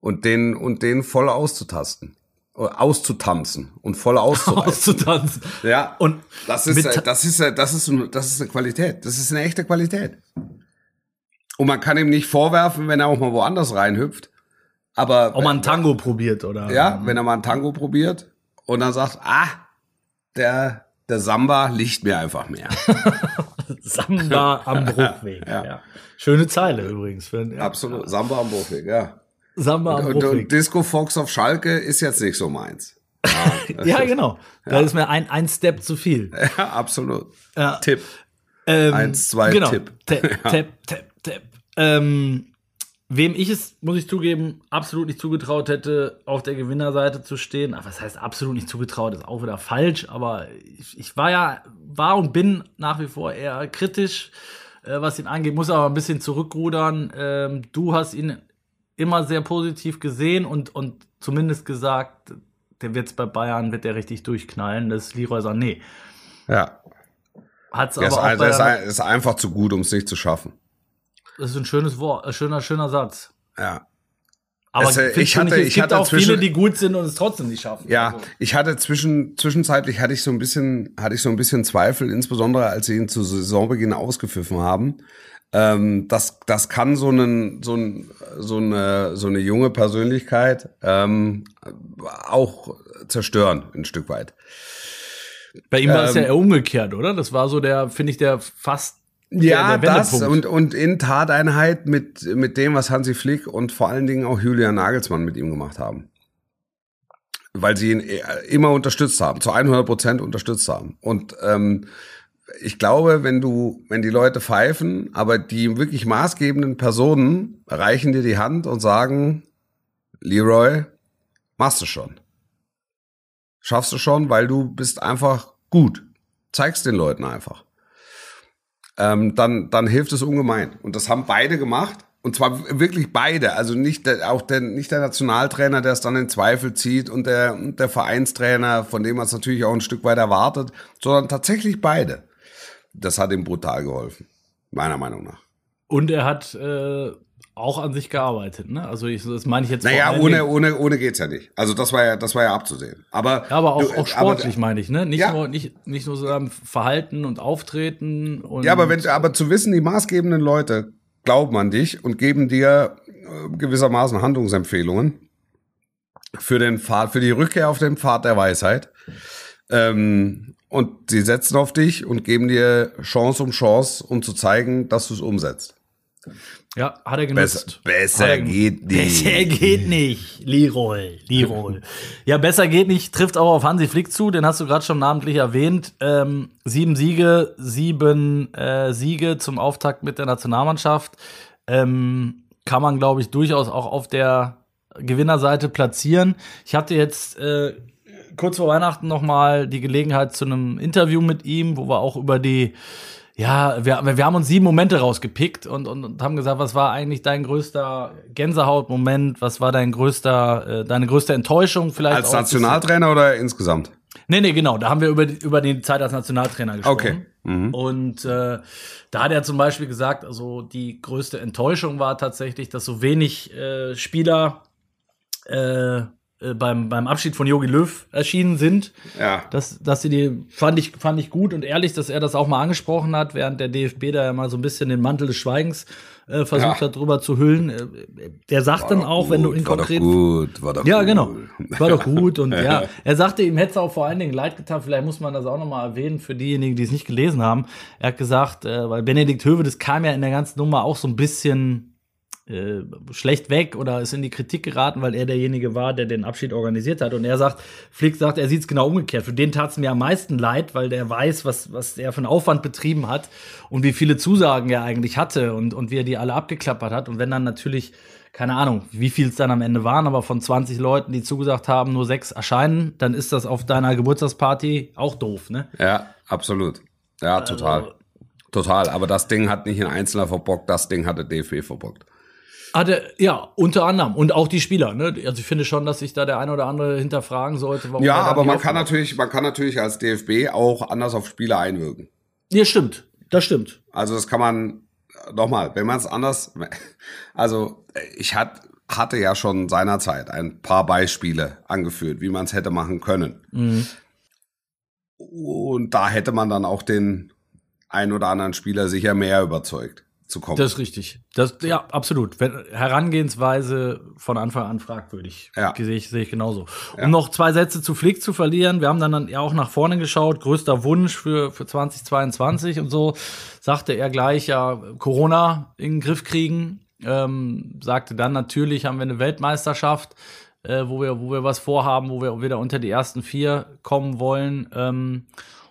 Speaker 2: Und den, und den voll auszutasten. Auszutanzen und voll auszureißen.
Speaker 3: auszutanzen.
Speaker 2: Ja,
Speaker 3: Und
Speaker 2: das ist, das ist, das ist, das ist eine Qualität. Das ist eine echte Qualität. Und man kann ihm nicht vorwerfen, wenn er auch mal woanders reinhüpft. Aber
Speaker 3: mal ein Tango probiert, oder?
Speaker 2: ja, wenn er mal ein Tango probiert und dann sagt, ah, der, der Samba liegt mir einfach mehr.
Speaker 3: Samba am Bruchweg.
Speaker 2: Ja.
Speaker 3: ja. Schöne Zeile übrigens. Für, ja.
Speaker 2: Absolut. Samba am Bruchweg, ja.
Speaker 3: Samba am
Speaker 2: Und, und
Speaker 3: Bruchweg.
Speaker 2: Disco Fox auf Schalke ist jetzt nicht so meins.
Speaker 3: Ja, genau. Da ist mir ein, ein Step zu viel.
Speaker 2: Ja, absolut.
Speaker 3: Ja.
Speaker 2: Tipp.
Speaker 3: Ähm,
Speaker 2: Eins, zwei,
Speaker 3: genau.
Speaker 2: Tipp.
Speaker 3: Tap, tap, tap. Ähm, wem ich es, muss ich zugeben, absolut nicht zugetraut hätte, auf der Gewinnerseite zu stehen. Aber was heißt absolut nicht zugetraut, ist auch wieder falsch. Aber ich, ich war ja, war und bin nach wie vor eher kritisch, äh, was ihn angeht, muss aber ein bisschen zurückrudern. Ähm, du hast ihn immer sehr positiv gesehen und, und zumindest gesagt, der wird's bei Bayern, wird der richtig durchknallen. Das ist Leroy Sané.
Speaker 2: Ja.
Speaker 3: Hat's aber
Speaker 2: ist,
Speaker 3: auch
Speaker 2: ist, ist einfach zu gut, um es nicht zu schaffen.
Speaker 3: Das ist ein schönes Wort, ein schöner, schöner Satz.
Speaker 2: Ja.
Speaker 3: Aber
Speaker 2: Es,
Speaker 3: findest
Speaker 2: ich hatte-
Speaker 3: nicht, es
Speaker 2: ich
Speaker 3: gibt
Speaker 2: hatte
Speaker 3: auch viele, die gut sind und es trotzdem nicht schaffen.
Speaker 2: Ja,
Speaker 3: Also,
Speaker 2: ich hatte zwischen, zwischenzeitlich hatte ich so ein bisschen, hatte ich so ein bisschen Zweifel, insbesondere als sie ihn zu Saisonbeginn ausgepfiffen haben. Ähm, das, das kann so einen, so ein, so eine, so eine junge Persönlichkeit ähm, auch zerstören, ein Stück weit.
Speaker 3: bei ihm war es ja
Speaker 2: ähm,
Speaker 3: eher umgekehrt, oder? Das war so der, finde ich, der fast
Speaker 2: Ja,
Speaker 3: der, der
Speaker 2: das und, und in Tateinheit mit, mit dem, was Hansi Flick und vor allen Dingen auch Julian Nagelsmann mit ihm gemacht haben. Weil sie ihn äh, immer unterstützt haben, zu 100 Prozent unterstützt haben. Und ähm, ich glaube, wenn du, wenn die Leute pfeifen, aber die wirklich maßgebenden Personen reichen dir die Hand und sagen, Leroy, machst du schon. Schaffst du schon, weil du bist einfach gut. Zeigst den Leuten einfach ähm, dann, dann hilft es ungemein. Und das haben beide gemacht. Und zwar wirklich beide. Also nicht der, auch der, nicht der Nationaltrainer, der es dann in Zweifel zieht und der, und der Vereinstrainer, von dem man es natürlich auch ein Stück weit erwartet, sondern tatsächlich beide. Das hat ihm brutal geholfen. Meiner Meinung nach.
Speaker 3: Und er hat äh, auch an sich gearbeitet, ne? Also ich, das meine ich jetzt
Speaker 2: Naja, ohne, ohne, ohne geht's ja nicht. Also das war ja, das war ja abzusehen. Aber,
Speaker 3: Ja, aber auch,
Speaker 2: du-
Speaker 3: auch sportlich
Speaker 2: aber-
Speaker 3: meine ich, ne? Nicht
Speaker 2: Ja.
Speaker 3: nur nicht nicht nur so Verhalten und Auftreten und
Speaker 2: Ja, aber wenn, aber zu wissen, die maßgebenden Leute glauben an dich und geben dir äh, gewissermaßen Handlungsempfehlungen für den Pfad, für die Rückkehr auf den Pfad der Weisheit. Ähm, und sie setzen auf dich und geben dir Chance um Chance, um zu zeigen, dass du es umsetzt.
Speaker 3: Ja, hat er
Speaker 2: Besser,
Speaker 3: genutzt.
Speaker 2: besser
Speaker 3: Hat er-
Speaker 2: geht nicht.
Speaker 3: Besser geht nicht, Leroy, Leroy. ja, besser geht nicht, trifft auch auf Hansi Flick zu, den hast du gerade schon namentlich erwähnt. Ähm, sieben Siege, sieben äh, Siege zum Auftakt mit der Nationalmannschaft. Ähm, kann man, glaube ich, durchaus auch auf der Gewinnerseite platzieren. Ich hatte jetzt äh, kurz vor Weihnachten noch mal die Gelegenheit zu einem Interview mit ihm, wo wir auch über die ja, wir, wir haben uns sieben Momente rausgepickt und, und, und haben gesagt, was war eigentlich dein größter Gänsehautmoment? Was war dein größter, äh, deine größte Enttäuschung vielleicht?
Speaker 2: Als? Nationaltrainer oder insgesamt?
Speaker 3: Nee, nee, genau. Da haben wir über die, über die Zeit als Nationaltrainer gesprochen.
Speaker 2: Okay. Mhm.
Speaker 3: Und äh, da hat er zum Beispiel gesagt, also die größte Enttäuschung war tatsächlich, dass so wenig äh, Spieler äh, äh, beim, beim Abschied von Jogi Löw erschienen sind.
Speaker 2: Ja.
Speaker 3: Das, dass sie die fand ich, fand ich gut und ehrlich, dass er das auch mal angesprochen hat, während der DFB da ja mal so ein bisschen den Mantel des Schweigens äh, versucht
Speaker 2: Ja.
Speaker 3: hat, drüber zu hüllen. Äh, Der sagt dann auch, wenn du in
Speaker 2: war doch
Speaker 3: konkret
Speaker 2: gut, war doch
Speaker 3: ja,
Speaker 2: gut.
Speaker 3: genau. War doch gut. Und ja, er sagte, ihm hätte es auch vor allen Dingen leid getan. Vielleicht muss man das auch nochmal erwähnen für diejenigen, die es nicht gelesen haben. Er hat gesagt, äh, weil Benedikt Höwe, das kam ja in der ganzen Nummer auch so ein bisschen äh, schlecht weg oder ist in die Kritik geraten, weil er derjenige war, der den Abschied organisiert hat. Und er sagt, Flick sagt, er sieht es genau umgekehrt. Für den tat es mir am meisten leid, weil der weiß, was, was er für einen Aufwand betrieben hat und wie viele Zusagen er eigentlich hatte und, und wie er die alle abgeklappert hat. Und wenn dann natürlich keine Ahnung, wie viel es dann am Ende waren, aber von 20 Leuten, die zugesagt haben, nur sechs erscheinen, dann ist das auf deiner Geburtstagsparty auch doof, ne?
Speaker 2: Ja, absolut. Ja, total. Total. Aber das Ding hat nicht ein Einzelner verbockt, das Ding hat der DFB verbockt.
Speaker 3: Hatte, ja, unter anderem. Und auch die Spieler, ne? Also ich finde schon, dass sich da der ein oder andere hinterfragen sollte, warum
Speaker 2: Ja,
Speaker 3: er
Speaker 2: aber man kann natürlich, man kann natürlich als DFB auch anders auf Spieler einwirken.
Speaker 3: Ja, stimmt. Das stimmt.
Speaker 2: Also das kann man nochmal, wenn man es anders, also ich hat, hatte ja schon seinerzeit ein paar Beispiele angeführt, wie man es hätte machen können.
Speaker 3: Mhm.
Speaker 2: Und da hätte man dann auch den ein oder anderen Spieler sicher mehr überzeugt zu kommen.
Speaker 3: Das ist richtig. Das, ja, absolut. Wenn, Herangehensweise von Anfang an fragwürdig.
Speaker 2: Ja.
Speaker 3: Sehe ich, sehe ich genauso.
Speaker 2: Ja.
Speaker 3: Um noch zwei Sätze zu Flick zu verlieren. Wir haben dann ja auch nach vorne geschaut. Größter Wunsch für, für 2022 und so. Sagte er gleich, ja, Corona in den Griff kriegen. Ähm, sagte dann natürlich haben wir eine Weltmeisterschaft, äh, wo wir, wo wir was vorhaben, wo wir wieder unter die ersten vier kommen wollen. Ähm,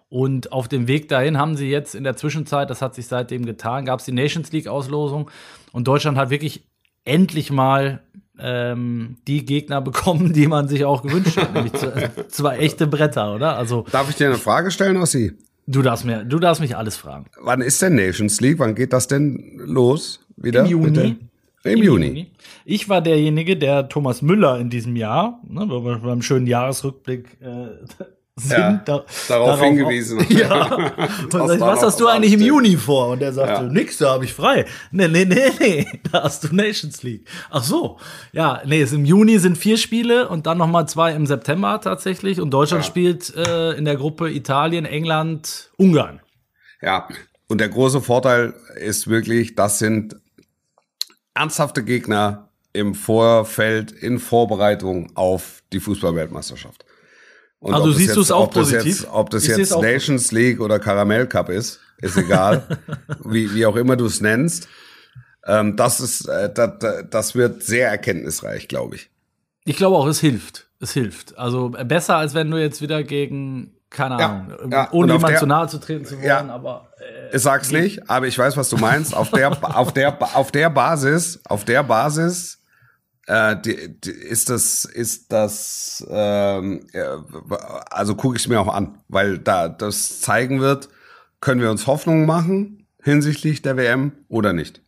Speaker 3: und auf dem Weg dahin haben sie jetzt in der Zwischenzeit, das hat sich seitdem getan, gab es die Nations League-Auslosung und Deutschland hat wirklich endlich mal ähm, die Gegner bekommen, die man sich auch gewünscht hat. nämlich zwei, echte Bretter, oder? Also
Speaker 2: Darf ich dir eine Frage stellen, Ossi?
Speaker 3: du darfst mir, du darfst mich alles fragen.
Speaker 2: Wann ist denn Nations League? Wann geht das denn los? Wieder?
Speaker 3: Im Juni.
Speaker 2: Bitte? Im, Juni.
Speaker 3: Ich war derjenige, der Thomas Müller in diesem Jahr, ne, beim schönen Jahresrückblick äh, sind,
Speaker 2: Ja,
Speaker 3: da,
Speaker 2: darauf hingewiesen.
Speaker 3: Ja. Und
Speaker 2: Was
Speaker 3: sag was hast du eigentlich im. Juni vor? Und er sagte,
Speaker 2: Ja.
Speaker 3: nix, da habe ich frei. Nee, nee, nee, nee, da hast du Nations League. Ach so. Ja, nee, es im Juni sind vier Spiele und dann noch mal zwei im September tatsächlich. Und Deutschland
Speaker 2: Ja.
Speaker 3: spielt äh, in der Gruppe Italien, England, Ungarn.
Speaker 2: Ja, und der große Vorteil ist wirklich, das sind ernsthafte Gegner im Vorfeld, in Vorbereitung auf die Fußballweltmeisterschaft. Und
Speaker 3: Also siehst du es auch
Speaker 2: ob
Speaker 3: positiv?
Speaker 2: Jetzt, ob das
Speaker 3: Ich
Speaker 2: jetzt Nations League oder Karamell Cup ist, ist egal, wie, wie auch immer du es nennst. Ähm, das ist, äh, das, das wird sehr erkenntnisreich, glaube ich.
Speaker 3: Ich glaube auch, es hilft. Es hilft. Also äh, besser, als wenn du jetzt wieder gegen, keine
Speaker 2: Ja,
Speaker 3: Ahnung,
Speaker 2: ja,
Speaker 3: ohne jemand
Speaker 2: der-
Speaker 3: zu nahe zu treten zu wollen,
Speaker 2: Ja.
Speaker 3: aber äh,
Speaker 2: Ich sag's nicht, aber ich weiß, was du meinst. Auf der, auf der, auf der Basis, auf der Basis äh, die, die, ist das, ist das, ähm, äh, also gucke ich mir auch an, weil da das zeigen wird, können wir uns Hoffnung machen hinsichtlich der WM oder nicht.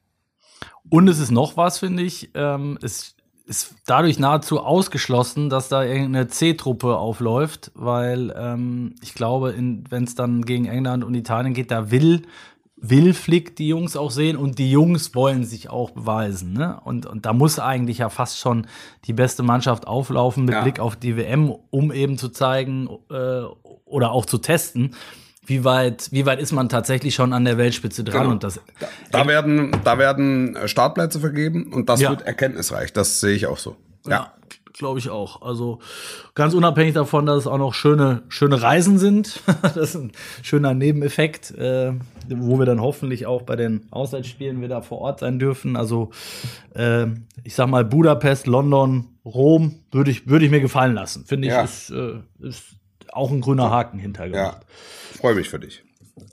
Speaker 3: Und es ist noch was, finde ich. Ähm, es ist dadurch nahezu ausgeschlossen, dass da irgendeine C-Truppe aufläuft, weil ähm, ich glaube, wenn es dann gegen England und Italien geht, da will, will Flick die Jungs auch sehen und die Jungs wollen sich auch beweisen. Ne? Und, und da muss eigentlich ja fast schon die beste Mannschaft auflaufen mit
Speaker 2: Ja.
Speaker 3: Blick auf die WM, um eben zu zeigen äh, oder auch zu testen. Wie weit, wie weit ist man tatsächlich schon an der Weltspitze dran?
Speaker 2: Genau.
Speaker 3: Und das,
Speaker 2: Da werden, da werden Startplätze vergeben und das
Speaker 3: Ja.
Speaker 2: wird erkenntnisreich. Das sehe ich auch so.
Speaker 3: Ja, glaube ich auch. Also ganz unabhängig davon, dass es auch noch schöne, schöne Reisen sind. das ist ein schöner Nebeneffekt, äh, wo wir dann hoffentlich auch bei den Auswärtsspielen wieder vor Ort sein dürfen. Also äh, ich sag mal Budapest, London, Rom würde ich, würde ich mir gefallen lassen. Finde ich,
Speaker 2: Ja.
Speaker 3: ist, äh, ist auch ein grüner Haken hintergemacht.
Speaker 2: Ja, freue mich für dich.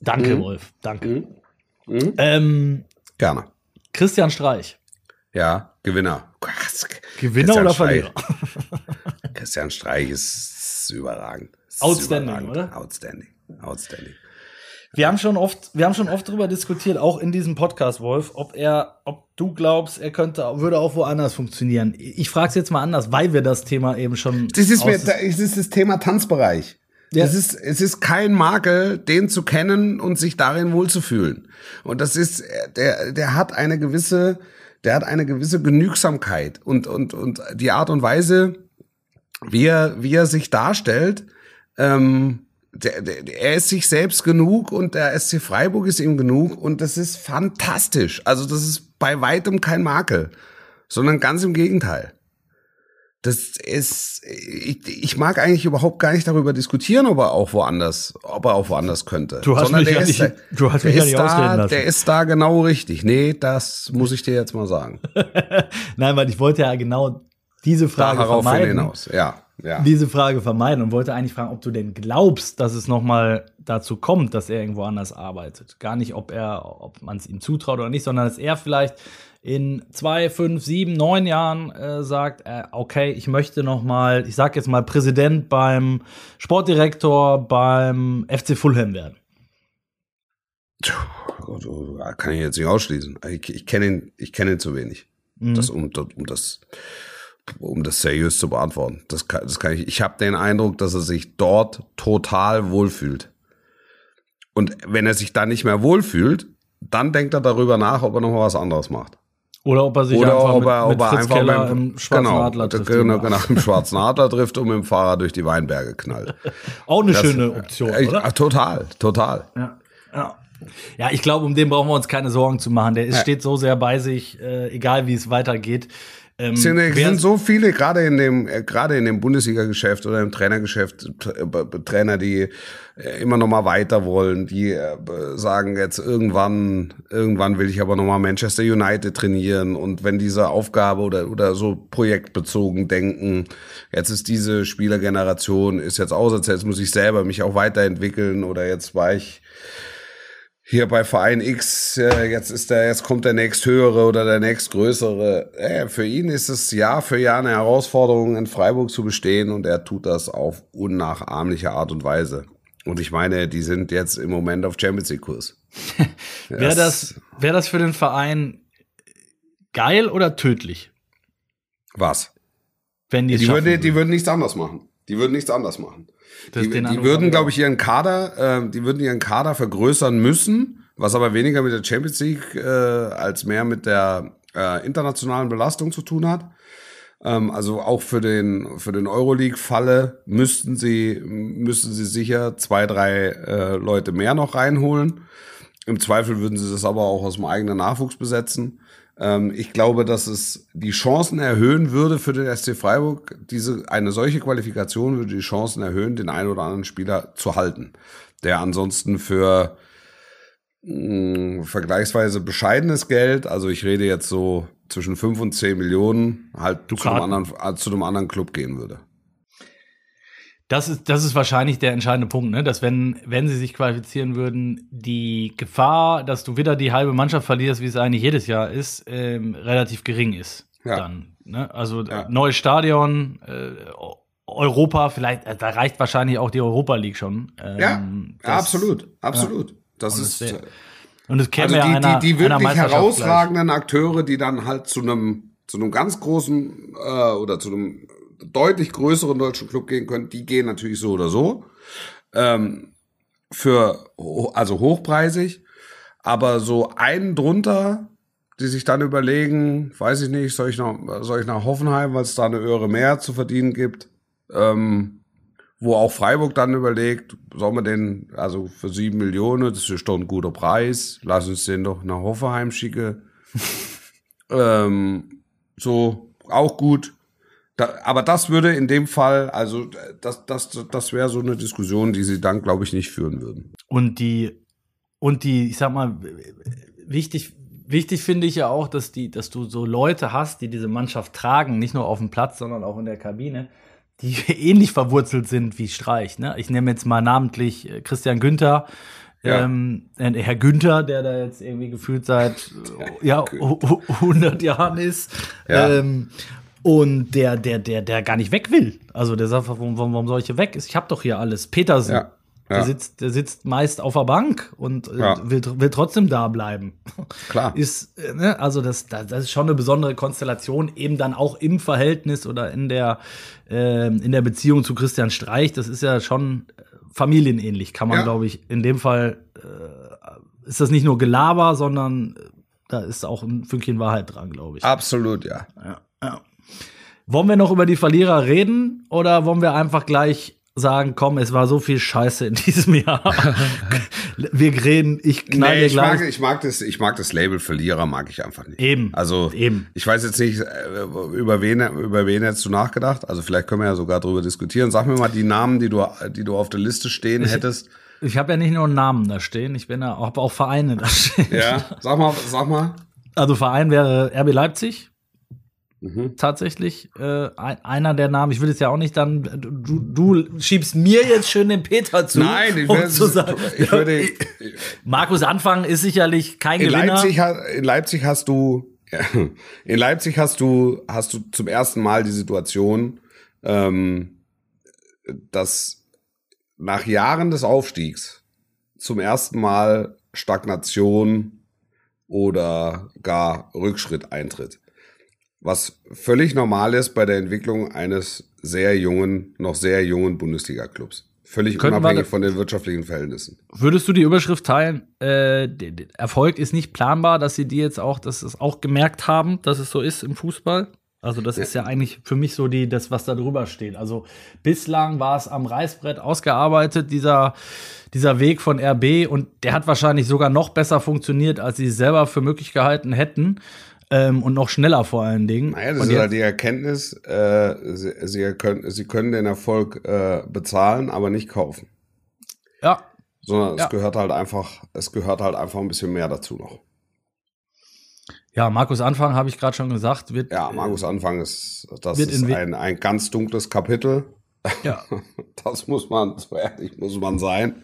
Speaker 3: Danke, Wolf. Danke. Ähm,
Speaker 2: Gerne.
Speaker 3: Christian Streich.
Speaker 2: Ja, Gewinner.
Speaker 3: Gewinner
Speaker 2: Christian
Speaker 3: oder. Verlierer?
Speaker 2: Christian Streich ist überragend. Ist
Speaker 3: Outstanding,
Speaker 2: überragend.
Speaker 3: oder?
Speaker 2: Outstanding. Outstanding.
Speaker 3: Wir haben schon oft, wir haben schon oft darüber diskutiert, auch in diesem Podcast, Wolf, ob er, ob du glaubst, er könnte, würde auch woanders funktionieren. Ich frage es jetzt mal anders, weil wir das Thema eben schon.
Speaker 2: Das ist, mir, das ist das Thema Tanzbereich.
Speaker 3: Ja.
Speaker 2: Es, ist, es ist kein Makel, den zu kennen und sich darin wohlzufühlen. Und das ist, der, der hat eine gewisse, der hat eine gewisse Genügsamkeit und, und, und die Art und Weise, wie er, wie er sich darstellt, ähm, der, der, er ist sich selbst genug und der SC Freiburg ist ihm genug und das ist fantastisch. Also das ist bei weitem kein Makel, sondern ganz im Gegenteil. Das ist, ich, ich mag eigentlich überhaupt gar nicht darüber diskutieren, ob er auch woanders, ob er auch woanders könnte.
Speaker 3: Du hast
Speaker 2: Sondern
Speaker 3: mich ja nicht- du hast mich ja nicht
Speaker 2: da,
Speaker 3: ausreden lassen.
Speaker 2: Der ist da genau richtig. Nee, das muss ich dir jetzt mal sagen.
Speaker 3: Nein, weil ich wollte ja genau diese Frage
Speaker 2: Darauf
Speaker 3: vermeiden.
Speaker 2: hinaus. Ja, ja.
Speaker 3: Diese Frage vermeiden und wollte eigentlich fragen, ob du denn glaubst, dass es nochmal dazu kommt, dass er irgendwo anders arbeitet. Gar nicht, ob er, ob man es ihm zutraut oder nicht, sondern dass er vielleicht in zwei, fünf, sieben, neun Jahren äh, sagt, äh, okay, ich möchte noch mal, ich sag jetzt mal Präsident beim Sportdirektor beim FC Fulham werden.
Speaker 2: Gott, oh, kann ich jetzt nicht ausschließen. Ich, ich kenne ihn, ich kenne ihn zu wenig.
Speaker 3: Mhm.
Speaker 2: Das, um, um das, um das seriös zu beantworten. Das kann, das kann ich. Ich habe den Eindruck, dass er sich dort total wohlfühlt. Und wenn er sich da nicht mehr wohlfühlt, dann denkt er darüber nach, ob er noch mal was anderes macht.
Speaker 3: Oder ob er sich
Speaker 2: Oder
Speaker 3: einfach
Speaker 2: ob er,
Speaker 3: mit, mit
Speaker 2: ob er
Speaker 3: Fritz
Speaker 2: einfach
Speaker 3: Keller
Speaker 2: mit,
Speaker 3: im Schwarzen
Speaker 2: genau,
Speaker 3: Adler trifft.
Speaker 2: genau, genau, im schwarzen Adler trifft und mit dem Fahrrad durch die Weinberge knallt.
Speaker 3: Auch eine
Speaker 2: Das-
Speaker 3: schöne Option,
Speaker 2: Ich-
Speaker 3: oder?
Speaker 2: Total, total.
Speaker 3: Ja, ja. Ja, ich glaube, um den brauchen wir uns keine Sorgen zu machen. Der ist,
Speaker 2: Ja.
Speaker 3: steht so sehr bei sich, äh, egal wie es weitergeht. Ähm,
Speaker 2: Es sind, sind so viele, gerade in dem, äh, gerade in dem Bundesliga-Geschäft oder im Trainergeschäft, äh, Trainer, die äh, immer noch mal weiter wollen, die sagen jetzt irgendwann, irgendwann will ich aber noch mal Manchester United trainieren. Und wenn diese Aufgabe oder, oder so projektbezogen denken, jetzt ist diese Spielergeneration, ist jetzt aus, jetzt muss ich selber mich auch weiterentwickeln oder jetzt war ich hier bei Verein X, äh, jetzt ist der, jetzt kommt der nächsthöhere oder der nächstgrößere. Äh, für ihn ist es Jahr für Jahr eine Herausforderung, in Freiburg zu bestehen und er tut das auf unnachahmliche Art und Weise. Und ich meine, die sind jetzt im Moment auf Champions League Kurs.
Speaker 3: Wäre das, wär das für den Verein geil oder tödlich?
Speaker 2: Was?
Speaker 3: Wenn die
Speaker 2: Die, würden, die
Speaker 3: würden?
Speaker 2: würden nichts anders machen. Die würden nichts anders machen.
Speaker 3: Das
Speaker 2: Die, die würden, glaube ich, ihren Kader, äh, die würden ihren Kader vergrößern müssen, was aber weniger mit der Champions League äh, als mehr mit der äh, internationalen Belastung zu tun hat. Ähm, also auch für den für den Euroleague-Falle müssten sie müssten sie sicher zwei drei äh, Leute mehr noch reinholen. Im Zweifel würden sie das aber auch aus dem eigenen Nachwuchs besetzen. Ähm, ich glaube, dass es die Chancen erhöhen würde für den SC Freiburg. Diese, eine solche Qualifikation würde die Chancen erhöhen, den einen oder anderen Spieler zu halten, der ansonsten für mh, vergleichsweise bescheidenes Geld, also ich rede jetzt so zwischen 5 und 10 Millionen, halt zu einem, anderen, äh, zu einem anderen Club gehen würde.
Speaker 3: Das ist, das ist wahrscheinlich der entscheidende Punkt, ne? dass wenn, wenn sie sich qualifizieren würden, die Gefahr, dass du wieder die halbe Mannschaft verlierst, wie es eigentlich jedes Jahr ist, ähm, relativ gering ist.
Speaker 2: Ja.
Speaker 3: Dann, ne? Also
Speaker 2: Ja.
Speaker 3: neues Stadion, äh, Europa, vielleicht, äh, da reicht wahrscheinlich auch die Europa League schon. Ähm,
Speaker 2: Ja,
Speaker 3: das-
Speaker 2: absolut, absolut. Das ist
Speaker 3: das wär- Und es käme
Speaker 2: also
Speaker 3: ja
Speaker 2: die,
Speaker 3: einer,
Speaker 2: die, die wirklich herausragenden Akteure, die dann halt zu einem zu einem ganz großen äh, oder zu einem deutlich größeren deutschen Club gehen können, die gehen natürlich so oder so. Ähm, für also hochpreisig, aber so einen drunter, die sich dann überlegen, weiß ich nicht, soll ich nach, soll ich nach Hoffenheim, weil es da eine höhere mehr zu verdienen gibt, ähm, wo auch Freiburg dann überlegt, sollen wir den, also für sieben Millionen, das ist doch ein guter Preis, lass uns den doch nach Hoffenheim schicken. ähm, so, auch gut. Da, aber das würde in dem Fall, also das, das, das wäre so eine Diskussion, die sie dann, glaube ich, nicht führen würden.
Speaker 3: Und die, und die, ich sag mal, wichtig, wichtig finde ich ja auch, dass die, dass du so Leute hast, die diese Mannschaft tragen, nicht nur auf dem Platz, sondern auch in der Kabine, die ähnlich verwurzelt sind wie Streich. Ne? Ich nehme jetzt mal namentlich äh, Christian Günther,
Speaker 2: Ja.
Speaker 3: ähm, äh, Herr Günther, der da jetzt irgendwie gefühlt seit äh, ja, hu- hu- 100 Jahren ist.
Speaker 2: Ja.
Speaker 3: Ähm, und der, der, der, der gar nicht weg will. Also der sagt, warum, warum, soll ich hier weg? Ich habe doch hier alles. Petersen.
Speaker 2: Ja.
Speaker 3: Der,
Speaker 2: Ja.
Speaker 3: sitzt, der sitzt meist auf der Bank und äh,
Speaker 2: Ja.
Speaker 3: will, will trotzdem da bleiben.
Speaker 2: Klar.
Speaker 3: Ist, äh, ne, also das, das, ist schon eine besondere Konstellation, eben dann auch im Verhältnis oder in der, ähm, in der Beziehung zu Christian Streich. Das ist ja schon äh, familienähnlich, kann man,
Speaker 2: Ja.
Speaker 3: glaube ich, in dem Fall äh, ist das nicht nur Gelaber, sondern äh, da ist auch ein Fünkchen Wahrheit dran, glaube ich.
Speaker 2: Absolut, ja.
Speaker 3: Ja, ja. Wollen wir noch über die Verlierer reden oder wollen wir einfach gleich sagen, komm, es war so viel Scheiße in diesem Jahr. wir reden, ich knall
Speaker 2: Nee,
Speaker 3: dir
Speaker 2: ich mag,
Speaker 3: gleich.
Speaker 2: ich mag das, ich mag das Label Verlierer, mag ich einfach nicht.
Speaker 3: Eben,
Speaker 2: Also,
Speaker 3: eben.
Speaker 2: ich weiß jetzt nicht, äh, über wen, über wen hättest du nachgedacht? Also, vielleicht können wir ja sogar drüber diskutieren. Sag mir mal die Namen, die du, die du auf der Liste stehen hättest.
Speaker 3: Ich habe ja nicht nur Namen da stehen, ich bin ja hab auch Vereine da stehen.
Speaker 2: Ja, sag mal, sag mal.
Speaker 3: Also Verein wäre RB Leipzig.
Speaker 2: Mhm.
Speaker 3: Tatsächlich äh, ein, einer der Namen. Ich will es ja auch nicht dann. Du, du schiebst mir jetzt schön den Peter zu.
Speaker 2: Nein, ich,
Speaker 3: um
Speaker 2: will,
Speaker 3: zu sagen,
Speaker 2: ich würde,
Speaker 3: Markus Anfang ist sicherlich kein
Speaker 2: in
Speaker 3: Gewinner.
Speaker 2: Leipzig, in Leipzig hast du, in Leipzig hast du, hast du zum ersten Mal die Situation, ähm, dass nach Jahren des Aufstiegs zum ersten Mal Stagnation oder gar Rückschritt eintritt. Was völlig normal ist bei der Entwicklung eines sehr jungen, noch sehr jungen Bundesliga-Clubs. Völlig
Speaker 3: Könnten
Speaker 2: unabhängig
Speaker 3: da-
Speaker 2: von den wirtschaftlichen Verhältnissen.
Speaker 3: Würdest du die Überschrift teilen? Äh, Erfolg ist nicht planbar, dass sie die jetzt auch, dass es auch gemerkt haben, dass es so ist im Fußball. Also das ist ja eigentlich für mich so die, das, was da drüber steht. Also bislang war es am Reißbrett ausgearbeitet, dieser, dieser Weg von RB und der hat wahrscheinlich sogar noch besser funktioniert, als sie selber für möglich gehalten hätten. Ähm, und noch schneller vor allen Dingen.
Speaker 2: Naja, das
Speaker 3: und
Speaker 2: ist halt die Erkenntnis, äh, sie, sie, können, sie können den Erfolg äh, bezahlen, aber nicht kaufen.
Speaker 3: ja,
Speaker 2: Sondern
Speaker 3: Ja.
Speaker 2: es gehört halt einfach, es gehört halt einfach ein bisschen mehr dazu noch.
Speaker 3: ja, Markus Anfang habe ich gerade schon gesagt, wird
Speaker 2: Ja, Markus Anfang ist, das ist ein, ein ganz dunkles Kapitel.
Speaker 3: ja,
Speaker 2: Das muss man, so ehrlich muss man sein.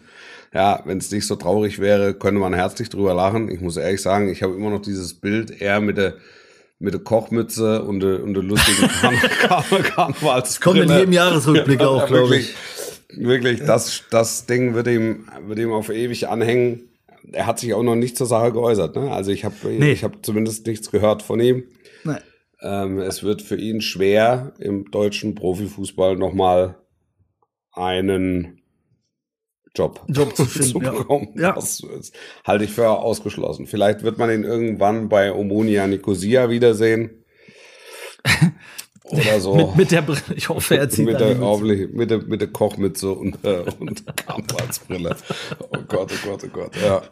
Speaker 2: Ja, wenn es nicht so traurig wäre, könnte man herzlich drüber lachen. Ich muss ehrlich sagen, ich habe immer noch dieses Bild eher mit der mit der Kochmütze und der, und der lustigen Karne Karne Karnevalsbrille.
Speaker 3: kommt in jedem Jahresrückblick
Speaker 2: Ja,
Speaker 3: auch, glaube ich.
Speaker 2: Wirklich, das, das Ding wird ihm, wird ihm auf ewig anhängen. Er hat sich auch noch nicht zur Sache geäußert. Ne? Also ich habe
Speaker 3: Nee.
Speaker 2: ich habe zumindest nichts gehört von ihm.
Speaker 3: Nee.
Speaker 2: Ähm, es wird für ihn schwer, im deutschen Profifußball nochmal einen Job,
Speaker 3: Job zu finden, ja.
Speaker 2: bekommen.
Speaker 3: Ja.
Speaker 2: Das halte ich für ausgeschlossen. Vielleicht wird man ihn irgendwann bei Omonia Nicosia wiedersehen. Oder so.
Speaker 3: Mit, mit der Brille. Ich hoffe, er zieht
Speaker 2: mit der, hoffentlich mit der, mit der Kochmütze und, äh, und Kampfbrille. Oh Gott, oh Gott, oh Gott. Ja.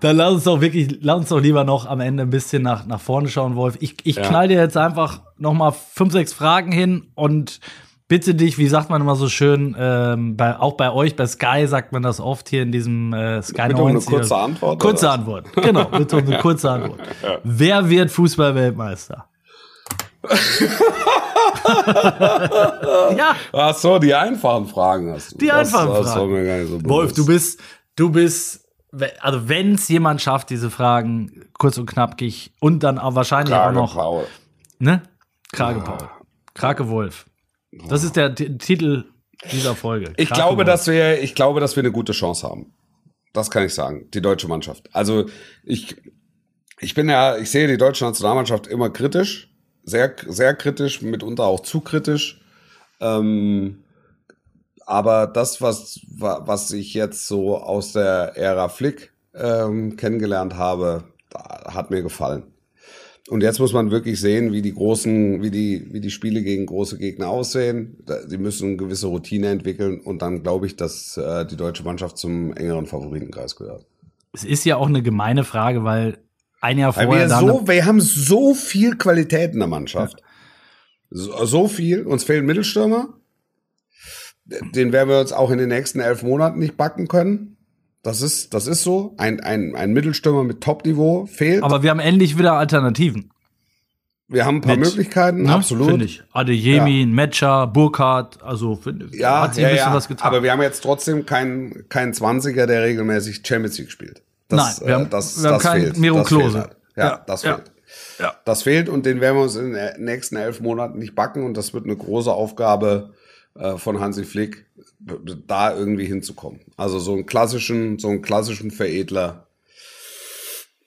Speaker 3: Dann lass uns doch wirklich, lass uns doch lieber noch am Ende ein bisschen nach, nach vorne schauen, Wolf. Ich, ich
Speaker 2: Ja.
Speaker 3: knall dir jetzt einfach noch mal fünf, sechs Fragen hin und bitte dich, wie sagt man immer so schön, ähm, bei, auch bei euch, bei Sky sagt man das oft hier in diesem äh, Sky
Speaker 2: Bitte um eine
Speaker 3: 90.
Speaker 2: kurze Antwort,
Speaker 3: Kurze? Antwort, genau, bitte um eine kurze Antwort. Wer wird Fußballweltmeister? ja,
Speaker 2: Ach so, die einfachen Fragen hast du.
Speaker 3: Die
Speaker 2: Das-
Speaker 3: einfachen
Speaker 2: das war
Speaker 3: Fragen.
Speaker 2: so
Speaker 3: Wolf, du bist, du bist, also wenn es jemand schafft, diese Fragen kurz und knackig und dann auch wahrscheinlich
Speaker 2: Krage
Speaker 3: auch noch,
Speaker 2: Paul.
Speaker 3: ne? Krage Paul. Krake Wolf. Das ist der T Titel dieser Folge.
Speaker 2: Ich glaube, dass wir, ich glaube, dass wir eine gute Chance haben. Das kann ich sagen. Die deutsche Mannschaft. Also ich, ich bin ja, ich sehe die deutsche Nationalmannschaft immer kritisch, sehr, sehr kritisch, mitunter auch zu kritisch. Ähm, aber das, was, wa- was ich jetzt so aus der Ära Flick ähm, kennengelernt habe, hat mir gefallen. Und jetzt muss man wirklich sehen, wie die großen, wie die, wie die Spiele gegen große Gegner aussehen. Sie müssen eine gewisse Routine entwickeln und dann glaube ich, dass äh, die deutsche Mannschaft zum engeren Favoritenkreis gehört.
Speaker 3: Es ist ja auch eine gemeine Frage, weil ein Jahr vorher
Speaker 2: wir, so, wir haben so viel Qualität in der Mannschaft. So, so viel. Uns fehlen Mittelstürmer. Den werden wir uns auch in den nächsten elf Monaten nicht backen können. Das ist, das ist so. Ein, ein, ein Mittelstürmer mit Top-Niveau fehlt.
Speaker 3: aber wir haben endlich wieder Alternativen.
Speaker 2: wir haben ein paar
Speaker 3: mit,
Speaker 2: Möglichkeiten,
Speaker 3: Ne?
Speaker 2: absolut.
Speaker 3: Finde ich. Adeyemi, Metscher, Burkhardt, also find,
Speaker 2: Ja,
Speaker 3: hat sich
Speaker 2: ja,
Speaker 3: ein bisschen
Speaker 2: ja.
Speaker 3: was getan.
Speaker 2: Aber wir haben jetzt trotzdem keinen keinen 20er, der regelmäßig Champions League spielt. Das,
Speaker 3: Nein, wir haben-
Speaker 2: äh, das,
Speaker 3: wir haben
Speaker 2: das
Speaker 3: keinen
Speaker 2: fehlt.
Speaker 3: Miro
Speaker 2: das
Speaker 3: Klose.
Speaker 2: Fehlt halt. Ja,
Speaker 3: Ja,
Speaker 2: das
Speaker 3: ja.
Speaker 2: fehlt.
Speaker 3: Ja.
Speaker 2: Das fehlt und den werden wir uns in den nächsten elf Monaten nicht backen und das wird eine große Aufgabe äh, von Hansi Flick, da irgendwie hinzukommen. Also so einen klassischen, so einen klassischen Veredler.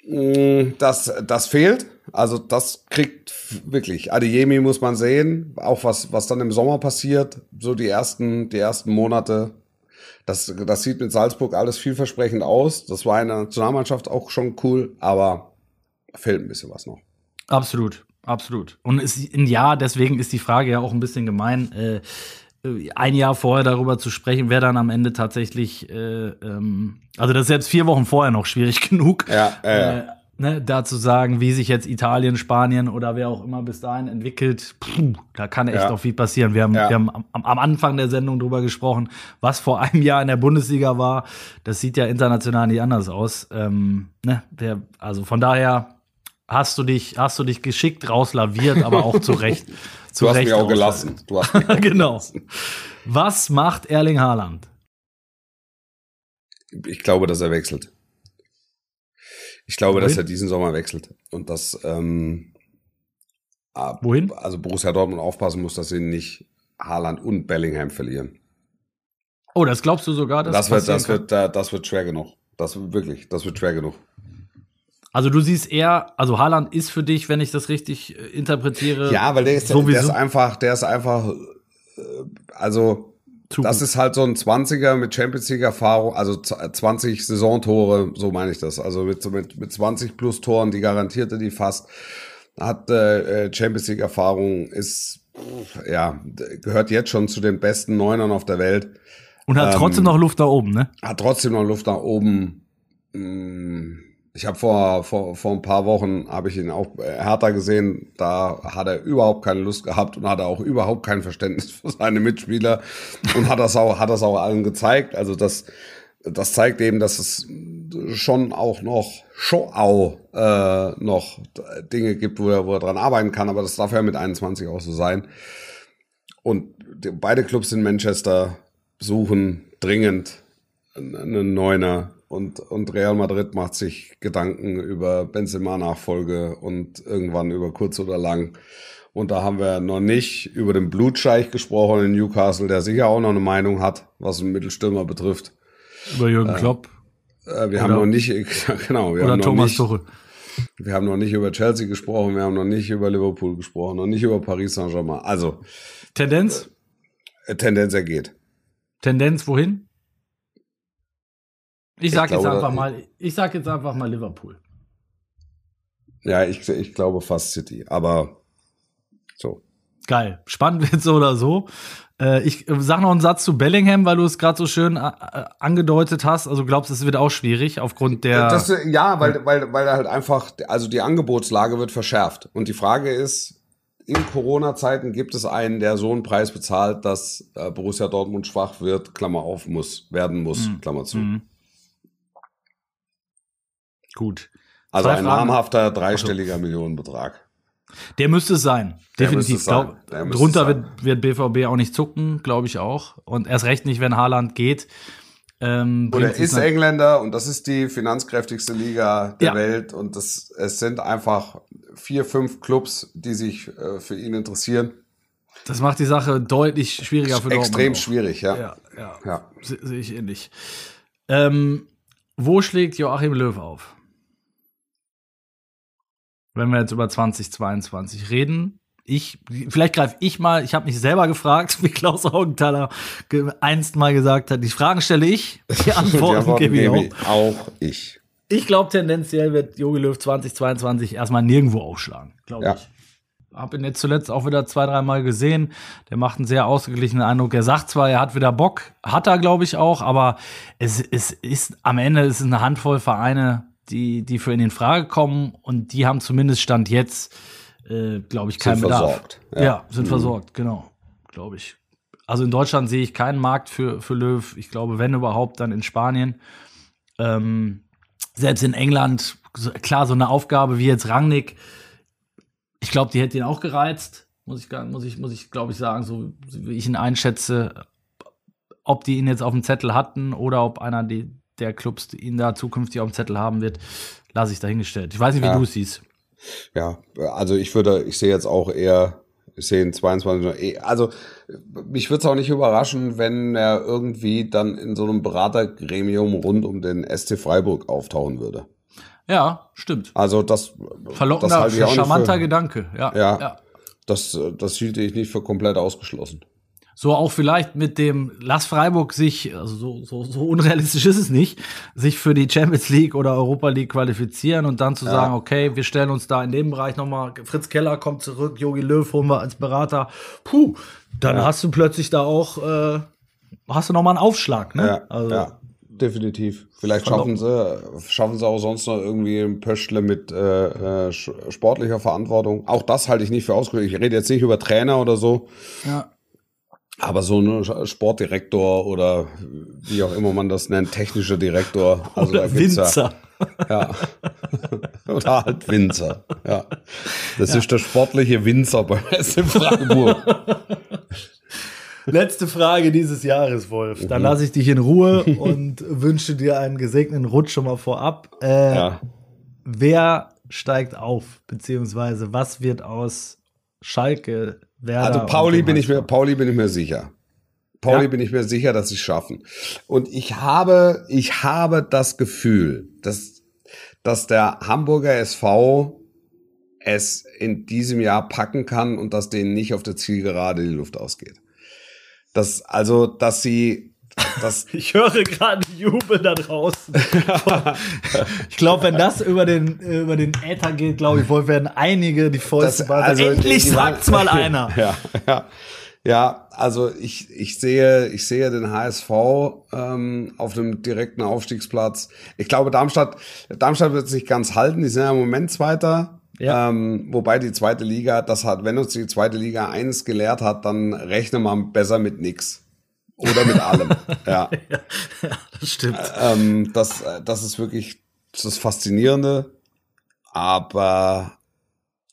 Speaker 2: Mm, Das, das fehlt. Also das kriegt wirklich. Adeyemi muss man sehen. Auch was, was dann im Sommer passiert. So die ersten, die ersten Monate. Das, das sieht mit Salzburg alles vielversprechend aus. Das war in der Nationalmannschaft auch schon cool, aber fehlt ein bisschen was noch.
Speaker 3: Absolut, absolut. Und ist Jahr, deswegen ist die Frage ja auch ein bisschen gemein, äh, ein Jahr vorher darüber zu sprechen, wer dann am Ende tatsächlich, äh, ähm, also das ist selbst vier Wochen vorher noch schwierig genug,
Speaker 2: Ja, äh,
Speaker 3: äh, ne, da zu sagen, wie sich jetzt Italien, Spanien oder wer auch immer bis dahin entwickelt, puh, da kann echt
Speaker 2: Ja.
Speaker 3: noch viel passieren. Wir haben,
Speaker 2: Ja.
Speaker 3: wir haben am, am Anfang der Sendung drüber gesprochen, was vor einem Jahr in der Bundesliga war. Das sieht ja international nicht anders aus. Ähm, ne, der, also von daher hast du dich, hast du dich geschickt rauslaviert, aber auch zu Recht. zu
Speaker 2: du hast
Speaker 3: Recht
Speaker 2: mich auch gelassen. Du hast mich auch
Speaker 3: genau.
Speaker 2: gelassen.
Speaker 3: Was macht Erling Haaland?
Speaker 2: Ich glaube, dass er wechselt. Ich glaube, dass
Speaker 3: Wohin?
Speaker 2: er diesen Sommer wechselt. Und dass, ähm,
Speaker 3: Wohin?
Speaker 2: also Borussia Dortmund aufpassen muss, dass sie nicht Haaland und Bellingham verlieren.
Speaker 3: Oh, das glaubst du sogar? dass
Speaker 2: Das, wird, das wird, das wird schwer genug. Das wirklich, das wird schwer genug.
Speaker 3: Also du siehst eher, also Haaland ist für dich, wenn ich das richtig äh, interpretiere,
Speaker 2: Ja, weil der ist, der
Speaker 3: sowieso
Speaker 2: ist einfach, der ist einfach, äh, also,
Speaker 3: zu
Speaker 2: das ist halt so ein 20er mit Champions League Erfahrung, also z- 20 Saisontore, so meine ich das. Also mit, mit, mit 20 plus Toren, die garantierte die fast, hat äh, äh, Champions League Erfahrung, ist, ja, gehört jetzt schon zu den besten Neunern auf der Welt.
Speaker 3: und hat
Speaker 2: ähm,
Speaker 3: trotzdem noch Luft da oben, ne?
Speaker 2: hat trotzdem noch Luft nach oben. Mm, Ich habe vor, vor, vor ein paar Wochen habe ich ihn auch härter gesehen. Da hat er überhaupt keine Lust gehabt und hat er auch überhaupt kein Verständnis für seine Mitspieler und hat das auch, hat das auch allen gezeigt. Also das, das zeigt eben, dass es schon auch noch, auch äh, noch Dinge gibt, wo er, wo er dran arbeiten kann. Aber das darf ja mit 21 auch so sein. Und die, beide Clubs in Manchester suchen dringend einen Neuner und, und Real Madrid macht sich Gedanken über Benzema-Nachfolge und irgendwann über kurz oder lang. Und da haben wir noch nicht über den Blutscheich gesprochen in Newcastle, der sicher auch noch eine Meinung hat, was einen Mittelstürmer betrifft.
Speaker 3: Über Jürgen Klopp
Speaker 2: Äh, wir
Speaker 3: Oder-
Speaker 2: haben noch nicht, genau, wir
Speaker 3: oder
Speaker 2: haben noch
Speaker 3: Thomas
Speaker 2: nicht,
Speaker 3: Tuchel.
Speaker 2: Wir haben noch nicht über Chelsea gesprochen, wir haben noch nicht über Liverpool gesprochen, noch nicht über Paris Saint-Germain. Also,
Speaker 3: Tendenz?
Speaker 2: äh, Tendenz ergeht.
Speaker 3: Tendenz wohin? Ich sag
Speaker 2: Ich
Speaker 3: jetzt einfach mal, ich sag jetzt einfach mal Liverpool.
Speaker 2: Ja, ich, ich glaube fast City, aber so.
Speaker 3: Geil. Spannend wird so oder so. Äh, ich äh, sag noch einen Satz zu Bellingham, weil du es gerade so schön äh, angedeutet hast. Also glaubst, es wird auch schwierig aufgrund der.
Speaker 2: Das, ja, weil, weil, weil halt einfach, also die Angebotslage wird verschärft. Und die Frage ist, in Corona-Zeiten gibt es einen, der so einen Preis bezahlt, dass Borussia Dortmund schwach wird, Klammer auf, muss, werden muss,
Speaker 3: Mhm.
Speaker 2: Klammer zu.
Speaker 3: Mhm. Gut.
Speaker 2: Also
Speaker 3: Zwei
Speaker 2: ein
Speaker 3: Fragen.
Speaker 2: namhafter dreistelliger Millionenbetrag.
Speaker 3: Der müsste es sein. Definitiv.
Speaker 2: sein.
Speaker 3: Glaub, drunter
Speaker 2: sein.
Speaker 3: wird, wird BVB auch nicht zucken, glaube ich auch. Und erst recht nicht, wenn Haaland geht. Ähm,
Speaker 2: Und er ist Engländer und das ist die finanzkräftigste Liga der
Speaker 3: Ja.
Speaker 2: Welt und das, es sind einfach vier, fünf Clubs, die sich äh, für ihn interessieren.
Speaker 3: das macht die Sache deutlich schwieriger für Dortmund.
Speaker 2: Extrem schwierig, ja.
Speaker 3: Ja, ja.
Speaker 2: ja.
Speaker 3: Se- Sehe ich ähnlich. Ähm, wo schlägt Joachim Löw auf? Wenn wir jetzt über 2022 reden. Ich, vielleicht greife ich mal, ich habe mich selber gefragt, wie Klaus Augenthaler ge- einst mal gesagt hat, die Fragen stelle ich, die Antworten,
Speaker 2: Antworten
Speaker 3: gebe ich auch.
Speaker 2: auch ich.
Speaker 3: Ich glaube, tendenziell wird Jogi Löw 2022 erstmal nirgendwo aufschlagen, glaube
Speaker 2: Ja.
Speaker 3: ich. Hab ihn jetzt zuletzt auch wieder zwei, dreimal gesehen. Der macht einen sehr ausgeglichenen Eindruck. Er sagt zwar, er hat wieder Bock, hat er, glaube ich, auch, aber es, es ist am Ende ist es eine Handvoll Vereine, die, die für ihn in Frage kommen und die haben zumindest Stand jetzt, äh, glaube ich, keinen
Speaker 2: Sind
Speaker 3: Bedarf.
Speaker 2: versorgt,
Speaker 3: Ja,
Speaker 2: ja.
Speaker 3: sind
Speaker 2: Mhm.
Speaker 3: versorgt, genau, glaube ich. Also in Deutschland sehe ich keinen Markt für, für Löw. Ich glaube, wenn überhaupt, dann in Spanien. Ähm, selbst in England, klar, so eine Aufgabe wie jetzt Rangnick, ich glaube, die hätte ihn auch gereizt, muss ich, muss ich, muss ich glaube ich, sagen, so wie ich ihn einschätze, ob die ihn jetzt auf dem Zettel hatten oder ob einer die, der Clubs ihn da zukünftig auf dem Zettel haben wird, lasse ich dahingestellt. Ich weiß nicht, wie
Speaker 2: Ja.
Speaker 3: du es siehst.
Speaker 2: Ja, also ich würde, ich sehe jetzt auch eher, ich sehe in 22, eh- also mich würde es auch nicht überraschen, wenn er irgendwie dann in so einem Beratergremium rund um den SC Freiburg auftauchen würde.
Speaker 3: Ja, stimmt.
Speaker 2: Also das,
Speaker 3: Verlockender,
Speaker 2: das
Speaker 3: charmanter
Speaker 2: für,
Speaker 3: Gedanke. Ja,
Speaker 2: Ja.
Speaker 3: ja.
Speaker 2: das, das hielte ich nicht für komplett ausgeschlossen.
Speaker 3: So auch vielleicht mit dem, lass Freiburg sich, also so, so, so unrealistisch ist es nicht, sich für die Champions League oder Europa League qualifizieren und dann zu
Speaker 2: Ja.
Speaker 3: sagen, okay, wir stellen uns da in dem Bereich nochmal, Fritz Keller kommt zurück, Jogi Löw holen wir als Berater. Puh, dann
Speaker 2: Ja.
Speaker 3: hast du plötzlich da auch, äh, hast du nochmal einen Aufschlag, ne?
Speaker 2: Ja,
Speaker 3: also,
Speaker 2: ja, definitiv. Vielleicht schaffen sie, schaffen sie auch sonst noch irgendwie ein Pöschle mit äh, äh, sportlicher Verantwortung. Auch das halte ich nicht für ausgeschlossen. Ich rede jetzt nicht über Trainer oder so,
Speaker 3: ja.
Speaker 2: Aber so ein Sportdirektor oder wie auch immer man das nennt, technischer Direktor. Also
Speaker 3: Oder Winzer.
Speaker 2: Ja. ja. oder halt Winzer. Ja. Das ist der sportliche Winzer bei SC Freiburg.
Speaker 3: Letzte Frage dieses Jahres, Wolf.
Speaker 2: Mhm.
Speaker 3: Dann lasse ich dich in Ruhe und wünsche dir einen gesegneten Rutsch schon mal vorab. Äh,
Speaker 2: Ja.
Speaker 3: Wer steigt auf? Beziehungsweise was wird aus Schalke, Werder?
Speaker 2: Also Pauli bin ich mir? Pauli bin ich mir sicher. Pauli
Speaker 3: Ja?
Speaker 2: bin ich mir sicher, dass sie es schaffen. Und ich habe, ich habe das Gefühl, dass, dass der Hamburger SV es in diesem Jahr packen kann und dass denen nicht auf der Zielgerade die Luft ausgeht. Das, also, dass sie, dass,
Speaker 3: Ich höre gerade Jubel da draußen. ich glaube, wenn das über den, über den Äther geht, glaube ich, Wolf, werden einige die Fäuste
Speaker 2: Das- also,
Speaker 3: Endlich
Speaker 2: die- die
Speaker 3: sagt's mal einer.
Speaker 2: Ja, ja. Ja, also ich, ich sehe, ich sehe den HSV ähm, auf dem direkten Aufstiegsplatz. Ich glaube, Darmstadt, Darmstadt wird sich ganz halten. Die sind ja im Moment Zweiter.
Speaker 3: Ja.
Speaker 2: Ähm, wobei die zweite Liga, das hat, wenn uns die zweite Liga eins gelehrt hat, dann rechne man besser mit nix. Oder mit allem. ja.
Speaker 3: Das stimmt.
Speaker 2: Ähm, das, äh, das ist wirklich das faszinierende. Aber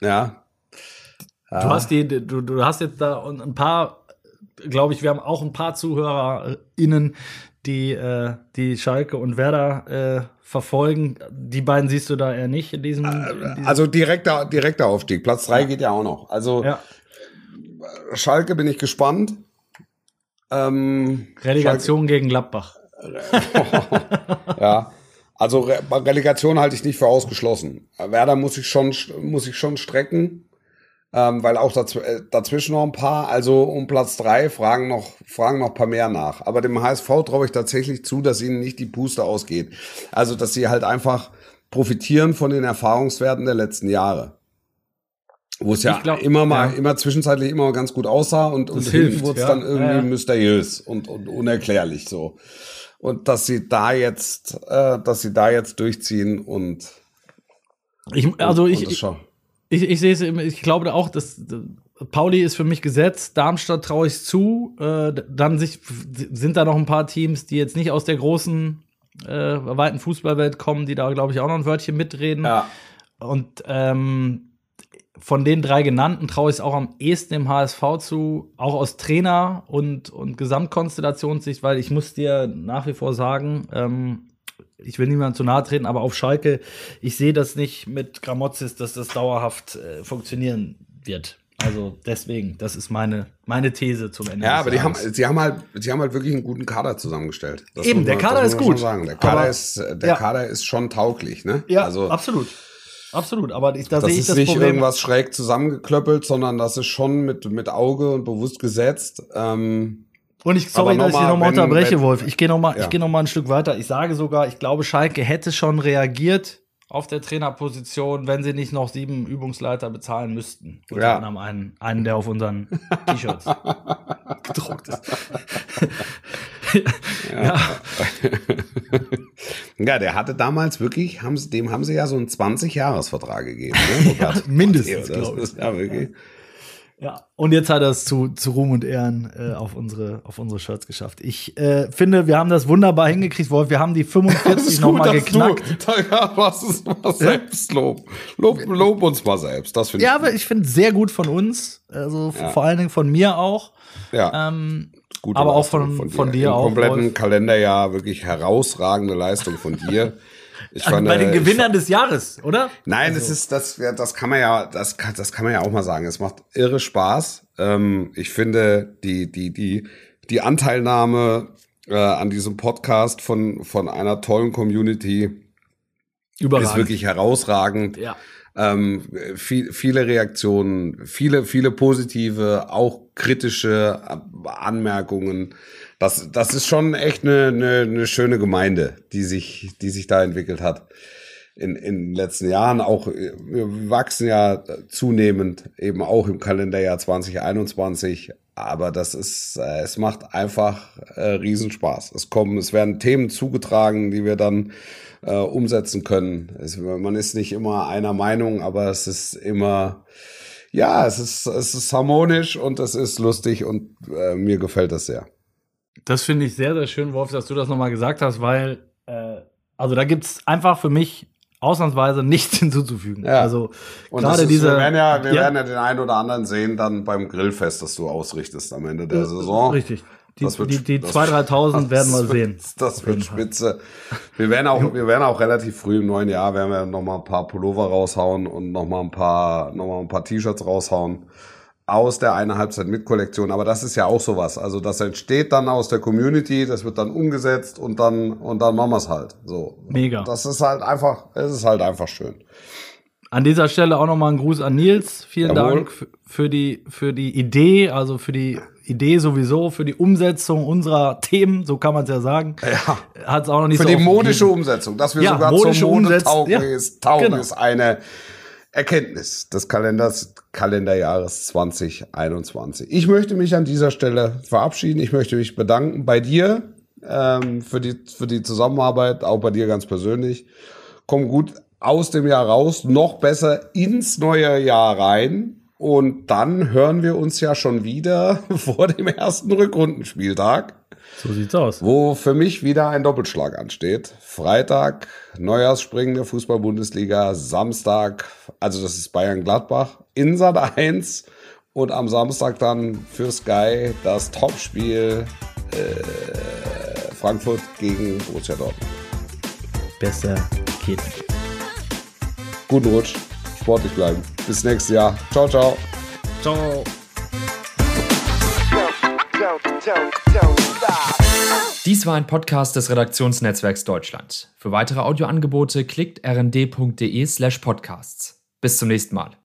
Speaker 2: ja.
Speaker 3: Du hast die, du, du hast jetzt da ein paar, glaube ich, wir haben auch ein paar ZuhörerInnen, die, äh, die Schalke und Werder äh, verfolgen. Die beiden siehst du da eher nicht in diesem. in diesem
Speaker 2: Also direkter, direkter Aufstieg. Platz drei geht ja auch noch. Also
Speaker 3: ja.
Speaker 2: Schalke bin ich gespannt. Ähm,
Speaker 3: Relegation gegen Gladbach.
Speaker 2: Schalke, ja. Also Re Relegation halte ich nicht für ausgeschlossen. Werder muss ich schon, muss ich schon strecken, ähm, weil auch dazw äh, dazwischen noch ein paar, also um Platz drei fragen noch, fragen noch ein paar mehr nach. Aber dem HSV traue ich tatsächlich zu, dass ihnen nicht die Puste ausgeht. Also, dass sie halt einfach profitieren von den Erfahrungswerten der letzten Jahre. Wo es ja
Speaker 3: glaub,
Speaker 2: immer mal,
Speaker 3: ja.
Speaker 2: immer zwischenzeitlich immer ganz gut aussah und, und
Speaker 3: hilft,
Speaker 2: wurde es
Speaker 3: ja.
Speaker 2: dann irgendwie
Speaker 3: Ja,
Speaker 2: mysteriös und, und unerklärlich so. Und dass sie da jetzt, äh, dass sie da jetzt durchziehen und
Speaker 3: Ich, also
Speaker 2: und,
Speaker 3: ich,
Speaker 2: und das
Speaker 3: ich, ich, ich sehe es, im- ich glaube auch, dass Pauli ist für mich gesetzt, Darmstadt traue ich zu. Äh, dann sich, sind da noch ein paar Teams, die jetzt nicht aus der großen, äh, weiten Fußballwelt kommen, die da, glaube ich, auch noch ein Wörtchen mitreden.
Speaker 2: Ja.
Speaker 3: Und ähm, von den drei genannten traue ich es auch am ehesten dem HSV zu, auch aus Trainer- und, und Gesamtkonstellationssicht, weil ich muss dir nach wie vor sagen, ähm, ich will niemandem zu nahe treten, aber auf Schalke, ich sehe das nicht mit Gramozis, dass das dauerhaft äh, funktionieren wird. Also deswegen, das ist meine, meine These zum Ende.
Speaker 2: Ja, aber die haben, sie haben halt, sie haben halt wirklich einen guten Kader zusammengestellt. Das
Speaker 3: Eben,
Speaker 2: muss
Speaker 3: der
Speaker 2: man-
Speaker 3: Kader ist
Speaker 2: man
Speaker 3: gut.
Speaker 2: Der Kader
Speaker 3: Aber-
Speaker 2: ist, äh, der
Speaker 3: ja.
Speaker 2: Kader ist schon tauglich, ne?
Speaker 3: ja,
Speaker 2: also,
Speaker 3: absolut. Absolut, aber ich, da
Speaker 2: das
Speaker 3: sehe ich
Speaker 2: ist
Speaker 3: das
Speaker 2: nicht
Speaker 3: Problem.
Speaker 2: irgendwas schräg zusammengeklöppelt, sondern das ist schon mit, mit Auge und bewusst gesetzt. Ähm,
Speaker 3: Und ich, sorry, dass ich hier
Speaker 2: mal,
Speaker 3: nochmal unterbreche,
Speaker 2: wenn-
Speaker 3: Wolf. Ich gehe nochmal
Speaker 2: Ja.
Speaker 3: ich geh noch mal ein Stück weiter. Ich sage sogar, ich glaube, Schalke hätte schon reagiert auf der Trainerposition, wenn sie nicht noch sieben Übungsleiter bezahlen müssten. Unter
Speaker 2: Ja.
Speaker 3: anderem einen, einen, der auf unseren T-Shirts gedruckt ist. ja.
Speaker 2: ja, der hatte damals wirklich, haben dem haben sie ja so einen 20-Jahres-Vertrag gegeben. Ne? Gott.
Speaker 3: mindestens,
Speaker 2: das
Speaker 3: glaub ich.
Speaker 2: ja wirklich.
Speaker 3: Ja, und jetzt hat er es zu, zu Ruhm und Ehren äh, auf, unsere, auf unsere Shirts geschafft. Ich äh, finde, wir haben das wunderbar hingekriegt, Wolf. Wir haben die 45 nochmal geknackt.
Speaker 2: Du, ja, was ist was Selbstlob? Lob, lob uns mal selbst. Das finde
Speaker 3: Ja,
Speaker 2: ich.
Speaker 3: aber ich finde sehr gut von uns. Also
Speaker 2: Ja.
Speaker 3: vor allen Dingen von mir auch.
Speaker 2: ja,
Speaker 3: Ähm,
Speaker 2: gute
Speaker 3: aber auch
Speaker 2: Leistung
Speaker 3: von- von dir
Speaker 2: Im
Speaker 3: auch,
Speaker 2: kompletten
Speaker 3: Wolf.
Speaker 2: Kalenderjahr wirklich herausragende Leistung von dir. Ich fand,
Speaker 3: bei den
Speaker 2: äh,
Speaker 3: Gewinnern des Jahres, oder?
Speaker 2: Nein, es ist das, das kann man ja, das kann, das kann man ja auch mal sagen. Es macht irre Spaß. Ähm, ich finde die die die die Anteilnahme äh, an diesem Podcast von von einer tollen Community
Speaker 3: Überragend.
Speaker 2: ist wirklich herausragend.
Speaker 3: Ja.
Speaker 2: Ähm, viel, viele Reaktionen, viele, viele positive, auch kritische Anmerkungen. Das, das ist schon echt eine, eine, eine schöne Gemeinde, die sich, die sich da entwickelt hat in, in den letzten Jahren. Auch äh, wir wachsen ja zunehmend eben auch im Kalenderjahr 2021. Aber das ist, äh, es macht einfach äh, Riesenspaß. Es kommen, es werden Themen zugetragen, die wir dann äh, umsetzen können. Es, man ist nicht immer einer Meinung, aber es ist immer, ja, es ist, es ist harmonisch und es ist lustig und äh, mir gefällt das sehr.
Speaker 3: Das finde ich sehr, sehr schön, Wolf, dass du das nochmal gesagt hast, weil, äh, also da gibt's einfach für mich ausnahmsweise nichts hinzuzufügen.
Speaker 2: Ja.
Speaker 3: Also gerade diese.
Speaker 2: wir werden ja, wir
Speaker 3: Ja.
Speaker 2: werden ja den einen oder anderen sehen dann beim Grillfest, das du ausrichtest am Ende der Saison.
Speaker 3: Richtig. Die,
Speaker 2: Das wird-
Speaker 3: die, die
Speaker 2: das-
Speaker 3: 2.000, 3.000 werden wir sehen.
Speaker 2: Das wird spitze. Wir werden auch, wir werden auch relativ früh im neuen Jahr werden wir noch mal ein paar Pullover raushauen und noch mal ein paar, noch mal ein paar T-Shirts raushauen aus der eine Halbzeit mit Kollektion. Aber das ist ja auch sowas. Also das entsteht dann aus der Community, das wird dann umgesetzt und dann und dann machen wir es halt. So.
Speaker 3: Mega.
Speaker 2: Das ist halt einfach, es ist halt einfach schön.
Speaker 3: An dieser Stelle auch nochmal ein Gruß an Nils. Vielen
Speaker 2: Jawohl.
Speaker 3: Dank für die, für die Idee, also für die Idee sowieso, für die Umsetzung unserer Themen, so kann man es ja sagen.
Speaker 2: Ja.
Speaker 3: Hat es auch noch nicht
Speaker 2: Für
Speaker 3: so
Speaker 2: die
Speaker 3: oft
Speaker 2: modische
Speaker 3: gegeben.
Speaker 2: Umsetzung, dass wir
Speaker 3: Ja,
Speaker 2: sogar zur Mode taugen,
Speaker 3: ja,
Speaker 2: ist, taugen
Speaker 3: genau.
Speaker 2: ist eine Erkenntnis des Kalenders, Kalenderjahres 2021. Ich möchte mich an dieser Stelle verabschieden. Ich möchte mich bedanken bei dir ähm, für, die, für die Zusammenarbeit, auch bei dir ganz persönlich. Komm gut aus dem Jahr raus, noch besser ins neue Jahr rein. Und dann hören wir uns ja schon wieder vor dem ersten Rückrundenspieltag
Speaker 3: So sieht's aus.
Speaker 2: wo für mich wieder ein Doppelschlag ansteht. Freitag Neujahrsspringen der Fußball-Bundesliga, Samstag, also das ist Bayern-Gladbach, in Sat 1 und am Samstag dann für Sky das Topspiel äh, Frankfurt gegen Borussia Dortmund.
Speaker 3: Besser geht.
Speaker 2: Guten Rutsch, sportlich bleiben. Bis nächstes Jahr. Ciao, ciao.
Speaker 3: Ciao.
Speaker 1: Dies war ein Podcast des Redaktionsnetzwerks Deutschland. Für weitere Audioangebote klickt rnd.de slash podcasts. Bis zum nächsten Mal.